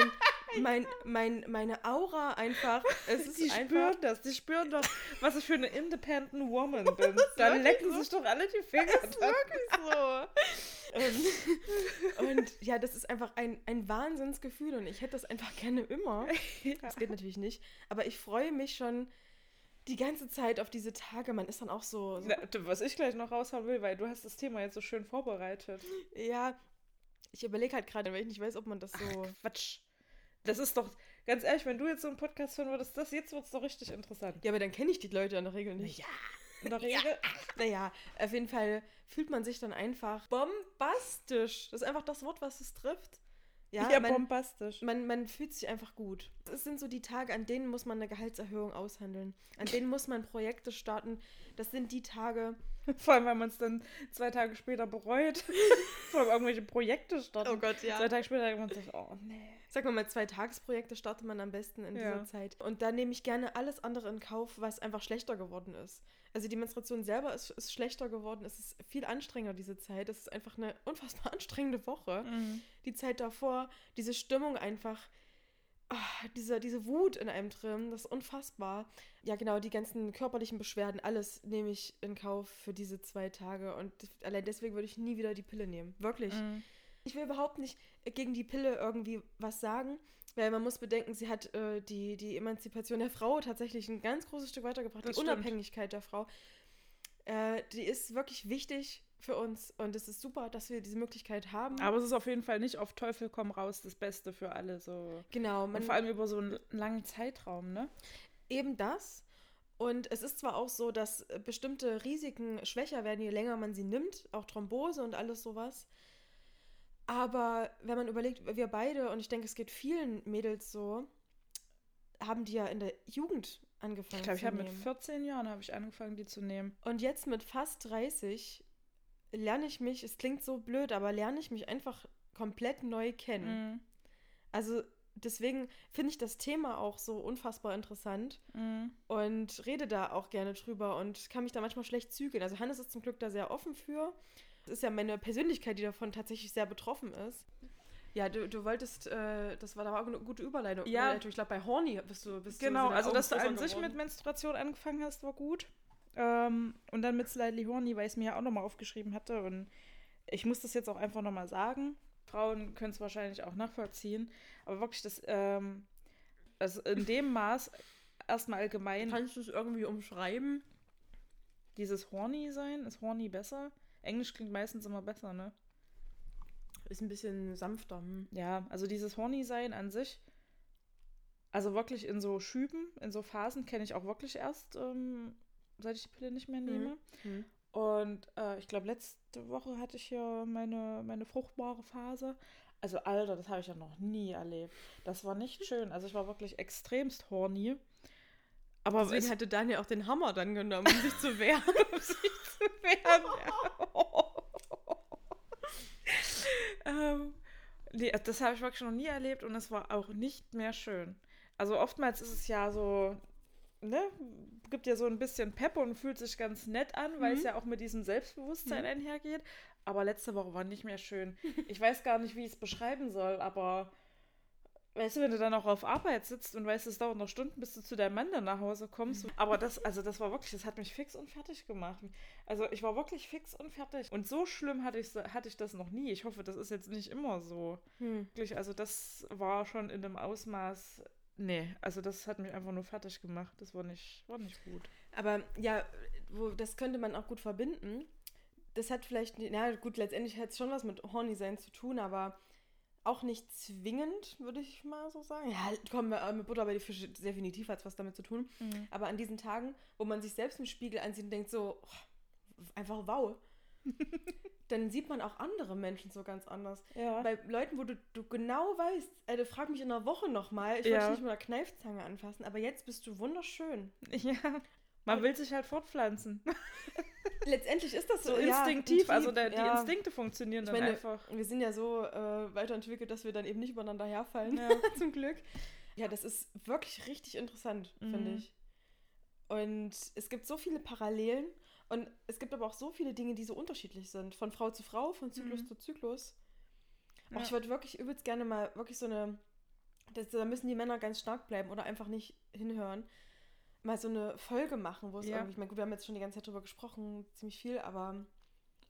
mein, mein, meine Aura einfach. Es ist die einfach. spüren das, die spüren doch, was ich für eine independent woman bin. Dann lecken so. sich doch alle die Finger. ist wirklich so. und, und ja, das ist einfach ein, ein Wahnsinnsgefühl und ich hätte das einfach gerne immer. Das geht natürlich nicht. Aber ich freue mich schon die ganze Zeit auf diese Tage. Man ist dann auch so, so Na, was ich gleich noch raushauen will, weil du hast das Thema jetzt so schön vorbereitet. ja, ich überlege halt gerade, weil ich nicht weiß, ob man das so. Quatsch. Das ist doch, ganz ehrlich, wenn du jetzt so einen Podcast hören würdest, das jetzt wird es doch richtig interessant. Ja, aber dann kenne ich die Leute in der Regel nicht. Ja. In der Regel. Naja, auf jeden Fall fühlt man sich dann einfach bombastisch. Das ist einfach das Wort, was es trifft. Ja, Ja, man, bombastisch. man, man fühlt sich einfach gut. Es sind so die Tage, an denen muss man eine Gehaltserhöhung aushandeln. An denen muss man Projekte starten. Das sind die Tage. Vor allem, wenn man es dann zwei Tage später bereut. Vor allem irgendwelche Projekte starten. Gott, Zwei Tage später denkt man sich, oh nee. Sag mal, zwei Tagesprojekte startet man am besten in Ja. dieser Zeit. Und da nehme ich gerne alles andere in Kauf, was einfach schlechter geworden ist. Also die Menstruation selber ist, ist schlechter geworden. Es ist viel anstrengender, diese Zeit. Es ist einfach eine unfassbar anstrengende Woche. Die Zeit davor, diese Stimmung einfach, ah, diese, diese Wut in einem drin, das ist unfassbar. Ja, genau, die ganzen körperlichen Beschwerden, alles nehme ich in Kauf für diese zwei Tage. Und allein deswegen würde ich nie wieder die Pille nehmen. Wirklich. Mhm. Ich will überhaupt nicht gegen die Pille irgendwie was sagen, weil man muss bedenken, sie hat äh, die, die Emanzipation der Frau tatsächlich ein ganz großes Stück weitergebracht, Das die stimmt. Unabhängigkeit der Frau. Äh, die ist wirklich wichtig für uns und es ist super, dass wir diese Möglichkeit haben. Aber es ist auf jeden Fall nicht auf Teufel komm raus das Beste für alle. So. genau, Und vor allem über so einen langen Zeitraum, ne? eben das. Und es ist zwar auch so, dass äh, bestimmte Risiken schwächer werden, je länger man sie nimmt, auch Thrombose und alles sowas. Aber wenn man überlegt, wir beide, und ich denke, es geht vielen Mädels so, haben die ja in der Jugend angefangen Ich glaube, ich habe mit nehmen. 14 Jahren habe ich angefangen, die zu nehmen. Und jetzt mit fast 30 lerne ich mich, es klingt so blöd, aber lerne ich mich einfach komplett neu kennen. Mhm. Also deswegen finde ich das Thema auch so unfassbar interessant. Mhm. und rede da auch gerne drüber und kann mich da manchmal schlecht zügeln. Also Hannes ist zum Glück da sehr offen für. Es ist ja meine Persönlichkeit, die davon tatsächlich sehr betroffen ist. Ja, du, du wolltest, äh, das war da war auch eine gute Überleitung. Ja. Überleitung. Ich glaube, bei Horny bist du bist Genau, du also dass du an sich geworden. mit Menstruation angefangen hast, war gut. Ähm, und dann mit Slightly Horny, weil ich es mir ja auch nochmal aufgeschrieben hatte. Und ich muss das jetzt auch einfach nochmal sagen. Frauen können es wahrscheinlich auch nachvollziehen. Aber wirklich, das, ähm, also in dem Maß erstmal allgemein Kannst du es irgendwie umschreiben? dieses Horny sein. Ist Horny besser? Englisch klingt meistens immer besser, ne? Ist ein bisschen sanfter. Hm. Ja, also dieses Horny-Sein an sich, also wirklich in so Schüben, in so Phasen kenne ich auch wirklich erst, ähm, seit ich die Pille nicht mehr nehme. Hm. Und äh, ich glaube, letzte Woche hatte ich ja meine, meine fruchtbare Phase. Also, Alter, das habe ich ja noch nie erlebt. Das war nicht schön. Also, ich war wirklich extremst horny. Aber Deswegen es hatte Daniel auch den Hammer dann genommen, um sich zu wehren. um sich zu wehren. Ähm, nee, das habe ich wirklich noch nie erlebt und es war auch nicht mehr schön. Also oftmals ist es ja so, ne, gibt ja so ein bisschen Pep und fühlt sich ganz nett an, weil es Mhm. ja auch mit diesem Selbstbewusstsein Mhm. einhergeht. Aber letzte Woche war nicht mehr schön. Ich weiß gar nicht, wie ich es beschreiben soll, aber weißt du, wenn du dann auch auf Arbeit sitzt und weißt, es dauert noch Stunden, bis du zu deinem Mann dann nach Hause kommst. Aber das, also das war wirklich, das hat mich fix und fertig gemacht. Also ich war wirklich fix und fertig. Und so schlimm hatte ich, hatte ich das noch nie. Ich hoffe, das ist jetzt nicht immer so. Hm. Wirklich, also das war schon in dem Ausmaß. Nee, also das hat mich einfach nur fertig gemacht. Das war nicht, war nicht gut. Aber ja, wo, das könnte man auch gut verbinden. Das hat vielleicht, na gut, letztendlich hat es schon was mit Horny sein zu tun, aber auch nicht zwingend, würde ich mal so sagen. Ja, komm, äh, mit Butter bei die Fische definitiv hat es was damit zu tun. Aber an diesen Tagen, wo man sich selbst im Spiegel ansieht und denkt so, oh, einfach wow, dann sieht man auch andere Menschen so ganz anders. Ja. Bei Leuten, wo du, du genau weißt, ey, du frag mich in einer Woche nochmal, ich Ja. wollte dich nicht mit einer Kneifzange anfassen, aber jetzt bist du wunderschön. ja. Man will sich halt fortpflanzen. Letztendlich ist das so, So ja, instinktiv. ein also der, die ja. Instinkte funktionieren Ich dann meine, einfach. wir sind ja so äh, weiterentwickelt, dass wir dann eben nicht übereinander herfallen, Ja. zum Glück. Ja, das ist wirklich richtig interessant, finde Mhm. ich. Und es gibt so viele Parallelen und es gibt aber auch so viele Dinge, die so unterschiedlich sind, von Frau zu Frau, von Zyklus Mhm. zu Zyklus. Auch Ja. ich würde wirklich übelst gerne mal wirklich so eine Das, da müssen die Männer ganz stark bleiben oder einfach nicht hinhören. Mal so eine Folge machen, wo es Ja. irgendwie, ich meine, gut, wir haben jetzt schon die ganze Zeit drüber gesprochen, ziemlich viel, aber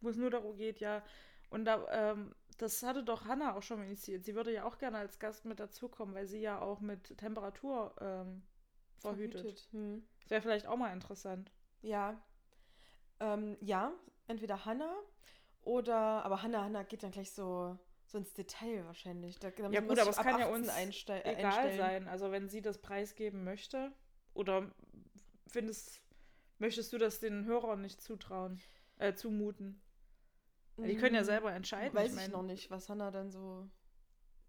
Wo es nur darum geht, ja. Und da, ähm, das hatte doch Hannah auch schon initiiert. Sie würde ja auch gerne als Gast mit dazukommen, weil sie ja auch mit Temperatur ähm, verhütet. Hm. Das wäre vielleicht auch mal interessant. Ja. Ähm, ja, entweder Hannah oder, aber Hannah, Hannah geht dann gleich so, so ins Detail wahrscheinlich. Da, Ja gut, aber es kann ja 18 uns Egal einstellen. sein. Also wenn sie das preisgeben möchte oder findest, möchtest du das den Hörern nicht zutrauen, äh, zumuten? Ja, Die können ja Mm, selber entscheiden. Weiß ich, mein, noch nicht, was Hannah dann so.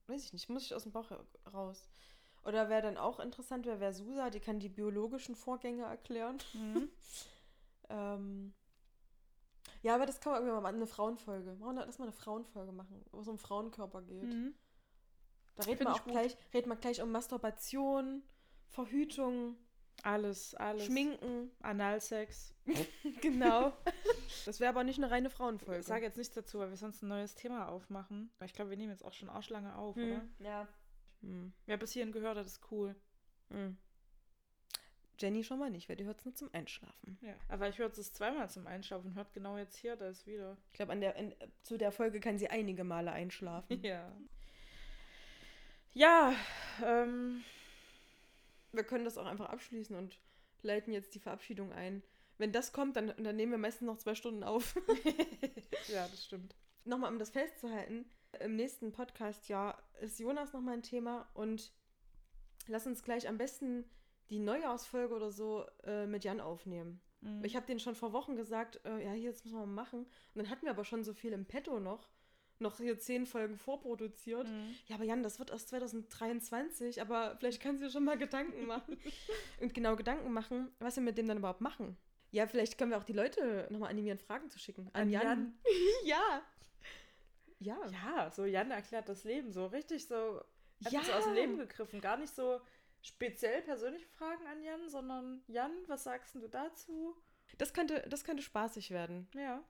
Weiß ich nicht, muss ich aus dem Bauch ra- raus. Oder wer dann auch interessant wäre, wäre Susa, die kann die biologischen Vorgänge erklären. Mhm. Ähm, ja, aber das kann man irgendwann mal eine Frauenfolge. Machen wir- Lass mal eine Frauenfolge machen, wo es um Frauenkörper geht. Mhm. Da man ich auch gut. gleich, redet man gleich um Masturbation, Verhütung, Alles, alles. Schminken. Analsex. Genau. das wäre aber nicht eine reine Frauenfolge. Ich sage jetzt nichts dazu, weil wir sonst ein neues Thema aufmachen. Ich glaube, wir nehmen jetzt auch schon arschlange auf, oder? hm. Ja. Hm. Wer bis hierhin gehört hat, ist cool. Hm. Jenny schon mal nicht, weil die hört es nur zum Einschlafen. Ja. Aber ich höre es zweimal zum Einschlafen und hört genau jetzt hier, da ist wieder. Ich glaube, an der, an, zu der Folge kann sie einige Male einschlafen. Ja. Ja, ähm, Wir können das auch einfach abschließen und leiten jetzt die Verabschiedung ein. Wenn das kommt, dann, dann nehmen wir meistens noch zwei Stunden auf. ja, das stimmt. nochmal, um das festzuhalten, im nächsten Podcast-Jahr ist Jonas nochmal ein Thema und lass uns gleich am besten die Neujahrsfolge oder so äh, mit Jan aufnehmen. Mhm. Ich habe den schon vor Wochen gesagt, äh, ja, hier, das müssen wir mal machen. Und dann hatten wir aber schon so viel im Petto noch. Noch hier zehn Folgen vorproduziert. Mhm. Ja, aber Jan, das wird erst 2023, aber vielleicht kannst du dir schon mal Gedanken machen. Und genau Gedanken machen, was wir mit dem dann überhaupt machen. Ja, vielleicht können wir auch die Leute nochmal animieren, Fragen zu schicken. An, An Jan. Jan. ja. Ja. Ja, so Jan erklärt das Leben so richtig so, Ja. so aus dem Leben gegriffen. Gar nicht so speziell persönliche Fragen an Jan, sondern Jan, was sagst du dazu? Das könnte, das könnte spaßig werden. Ja.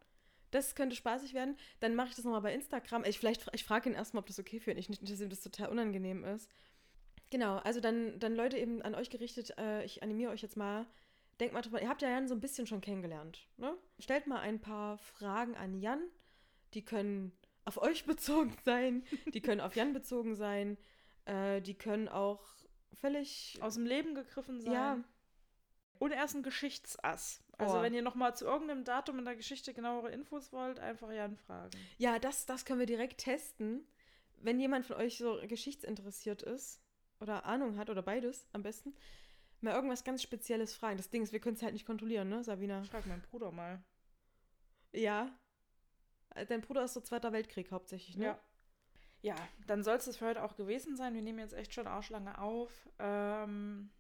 Das könnte spaßig werden. Dann mache ich das nochmal bei Instagram. Ich, vielleicht, ich frage ihn erstmal, ob das okay für ihn ist. Nicht, dass ihm das total unangenehm ist. Genau, also dann, dann Leute eben an euch gerichtet, äh, ich animiere euch jetzt mal. Denkt mal drüber, ihr habt ja Jan so ein bisschen schon kennengelernt. Ne? Stellt mal ein paar Fragen an Jan. Die können auf euch bezogen sein, die können auf Jan bezogen sein, äh, die können auch völlig. Aus dem Leben gegriffen sein. Ja. Und er ist ein Geschichtsass. Also Oh. wenn ihr nochmal zu irgendeinem Datum in der Geschichte genauere Infos wollt, einfach Jan fragen. Ja, das, das können wir direkt testen. Wenn jemand von euch so geschichtsinteressiert ist oder Ahnung hat oder beides am besten, mal irgendwas ganz Spezielles fragen. Das Ding ist, wir können es halt nicht kontrollieren, ne, Sabina? Ich frage meinen Bruder mal. Ja. Äh, Dein Bruder ist so Zweiter Weltkrieg hauptsächlich, ne? Ja. Ja, dann soll es das für heute auch gewesen sein. Wir nehmen jetzt echt schon arschlange auf. Ähm,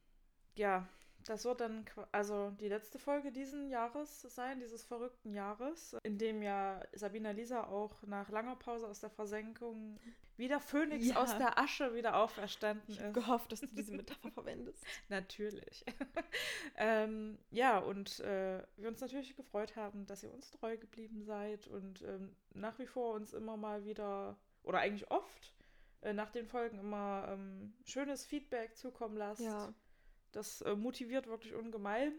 ja, das wird dann also die letzte Folge diesen Jahres sein, dieses verrückten Jahres, in dem ja Sabina Lisa auch nach langer Pause aus der Versenkung wie der Phönix Ja. aus der Asche wieder auferstanden Ich habe ist. gehofft, dass du diese Metapher verwendest. Natürlich. ähm, ja, und äh, wir uns natürlich gefreut haben, dass ihr uns treu geblieben seid und ähm, nach wie vor uns immer mal wieder, oder eigentlich oft, äh, nach den Folgen immer ähm, schönes Feedback zukommen lasst. Ja. Das äh, motiviert wirklich ungemein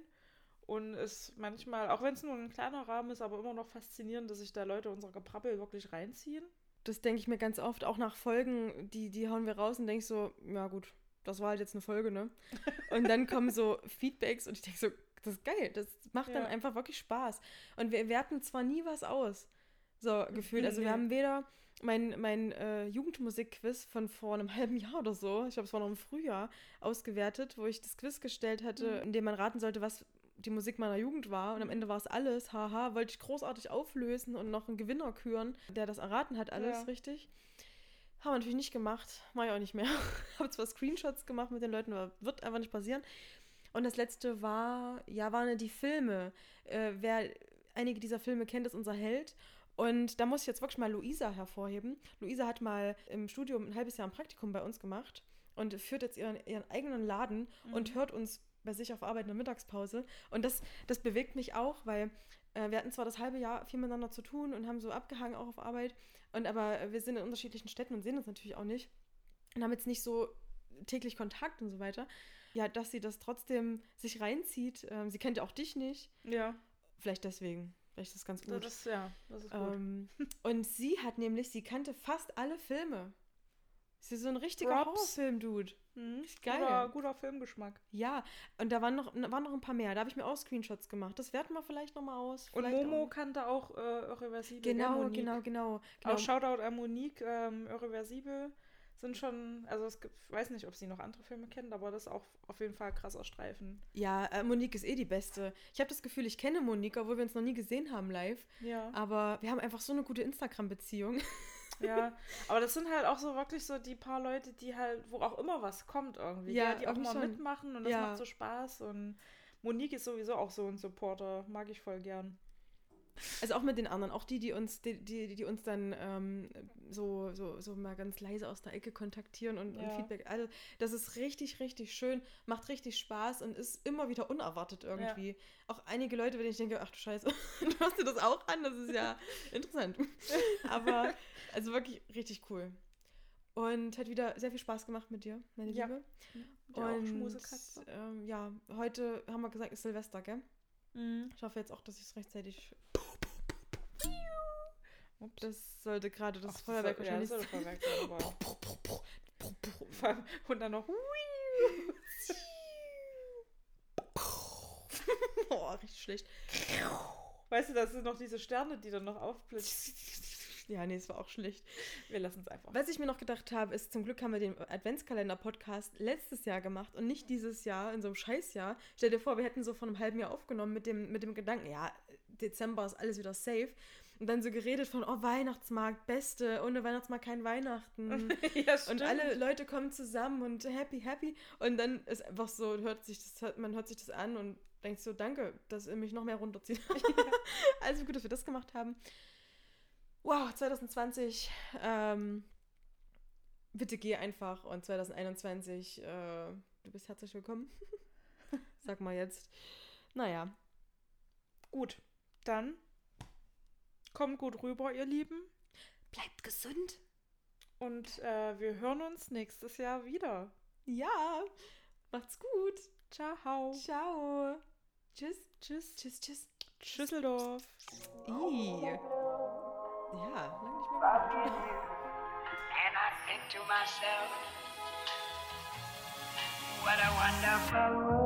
und ist manchmal, auch wenn es nur ein kleiner Rahmen ist, aber immer noch faszinierend, dass sich da Leute unser Geprabbel wirklich reinziehen. Das denke ich mir ganz oft, auch nach Folgen, die, die hauen wir raus und denke ich so, ja gut, das war halt jetzt eine Folge, ne? Und dann kommen so Feedbacks und ich denke so, das ist geil, das macht dann Ja. einfach wirklich Spaß. Und wir werten zwar nie was aus, so gefühlt. Also wir haben weder mein, mein äh, Jugendmusikquiz von vor einem halben Jahr oder so, ich glaube, es war noch im Frühjahr, ausgewertet, wo ich das Quiz gestellt hatte, in dem man raten sollte, was die Musik meiner Jugend war. Und am Ende war es alles, haha, wollte ich großartig auflösen und noch einen Gewinner küren, der das erraten hat, alles Ja. richtig. Haben wir natürlich nicht gemacht, mache ich auch nicht mehr. Habe zwar Screenshots gemacht mit den Leuten, aber wird einfach nicht passieren. Und das letzte war, ja, waren die Filme. Äh, wer einige dieser Filme kennt, ist unser Held. Und da muss ich jetzt wirklich mal Luisa hervorheben. Luisa hat mal im Studium ein halbes Jahr ein Praktikum bei uns gemacht und führt jetzt ihren, ihren eigenen Laden und hört uns bei sich auf Arbeit in der Mittagspause. Und das, das bewegt mich auch, weil äh, wir hatten zwar das halbe Jahr viel miteinander zu tun und haben so abgehangen auch auf Arbeit, und aber wir sind in unterschiedlichen Städten und sehen uns natürlich auch nicht. Und haben jetzt nicht so täglich Kontakt und so weiter. Ja, dass sie das trotzdem sich reinzieht. Ähm, sie kennt ja auch dich nicht. Ja, Vielleicht deswegen. Vielleicht ist das ganz gut. das ja, das ist gut. Ähm, und sie hat nämlich, sie kannte fast alle Filme. Sie ist so ein richtiger. Horrorfilm-Dude. Mhm. geil. Guter, guter Filmgeschmack. Ja, und da waren noch, waren noch ein paar mehr. Da habe ich mir auch Screenshots gemacht. Das werten wir vielleicht nochmal aus. Und Vielleicht Momo auch- kannte auch äh, Irreversibel. Genau, genau, genau, genau. Auch Shoutout an Monique, ähm, Irreversibel sind schon, also es gibt, weiß nicht, ob sie noch andere Filme kennt, aber das ist auch auf jeden Fall ein krasser Streifen. Ja, äh, Monique ist eh die Beste. Ich habe das Gefühl, ich kenne Monique, obwohl wir uns noch nie gesehen haben live. Ja. Aber wir haben einfach so eine gute Instagram-Beziehung. Ja, aber das sind halt auch so wirklich so die paar Leute, die halt, wo auch immer was kommt irgendwie, Ja, ja, die auch mal schon. mitmachen und das Ja. macht so Spaß und Monique ist sowieso auch so ein Supporter, mag ich voll gern. Also auch mit den anderen, auch die, die uns, die, die, die uns dann ähm, so, so, so mal ganz leise aus der Ecke kontaktieren und, und Ja. Feedback. Also das ist richtig, richtig schön, macht richtig Spaß und ist immer wieder unerwartet irgendwie. Auch einige Leute, wenn ich denke, ach du Scheiße, du hast dir das auch an, das ist ja interessant. Aber also wirklich richtig cool. Und hat wieder sehr viel Spaß gemacht mit dir, meine Ja. Liebe. Ja, Und ähm, ja, heute haben wir gesagt, ist Silvester, gell? Mhm. Ich hoffe jetzt auch, dass ich es rechtzeitig. Ups. Das sollte gerade das Ach, Feuerwerk soll- wahrscheinlich ja, das. Feuerwerk sein, aber vor allem- und dann noch Boah, richtig schlecht. Weißt du, das sind noch diese Sterne, die dann noch aufblitzen. Ja, nee, es war auch schlecht. Wir lassen es einfach. Was ich mir noch gedacht habe, ist, zum Glück haben wir den Adventskalender-Podcast letztes Jahr gemacht und nicht dieses Jahr, in so einem Scheißjahr. Stell dir vor, wir hätten so vor einem halben Jahr aufgenommen mit dem, mit dem Gedanken, ja, Dezember ist alles wieder safe. Und dann so geredet von, oh, Weihnachtsmarkt, beste, ohne Weihnachtsmarkt kein Weihnachten. ja, Und stimmt. alle Leute kommen zusammen und happy, happy. Und dann ist einfach so, hört sich das, man hört sich das an und denkt so, danke, dass ihr mich noch mehr runterzieht. also gut, dass wir das gemacht haben. Wow, 2020, ähm, bitte geh einfach. Und 2021, äh, du bist herzlich willkommen. Sag mal jetzt. Naja, Gut, dann kommt gut rüber, ihr Lieben. bleibt gesund. Und äh, wir hören uns nächstes Jahr wieder. Ja, macht's gut. Ciao. Ciao. Tschüss. Tschüss. Tschüss, tschüss. Schüsseldorf. Ih. Ja, lange nicht mehr gehört. And I think to myself, what a wonderful world.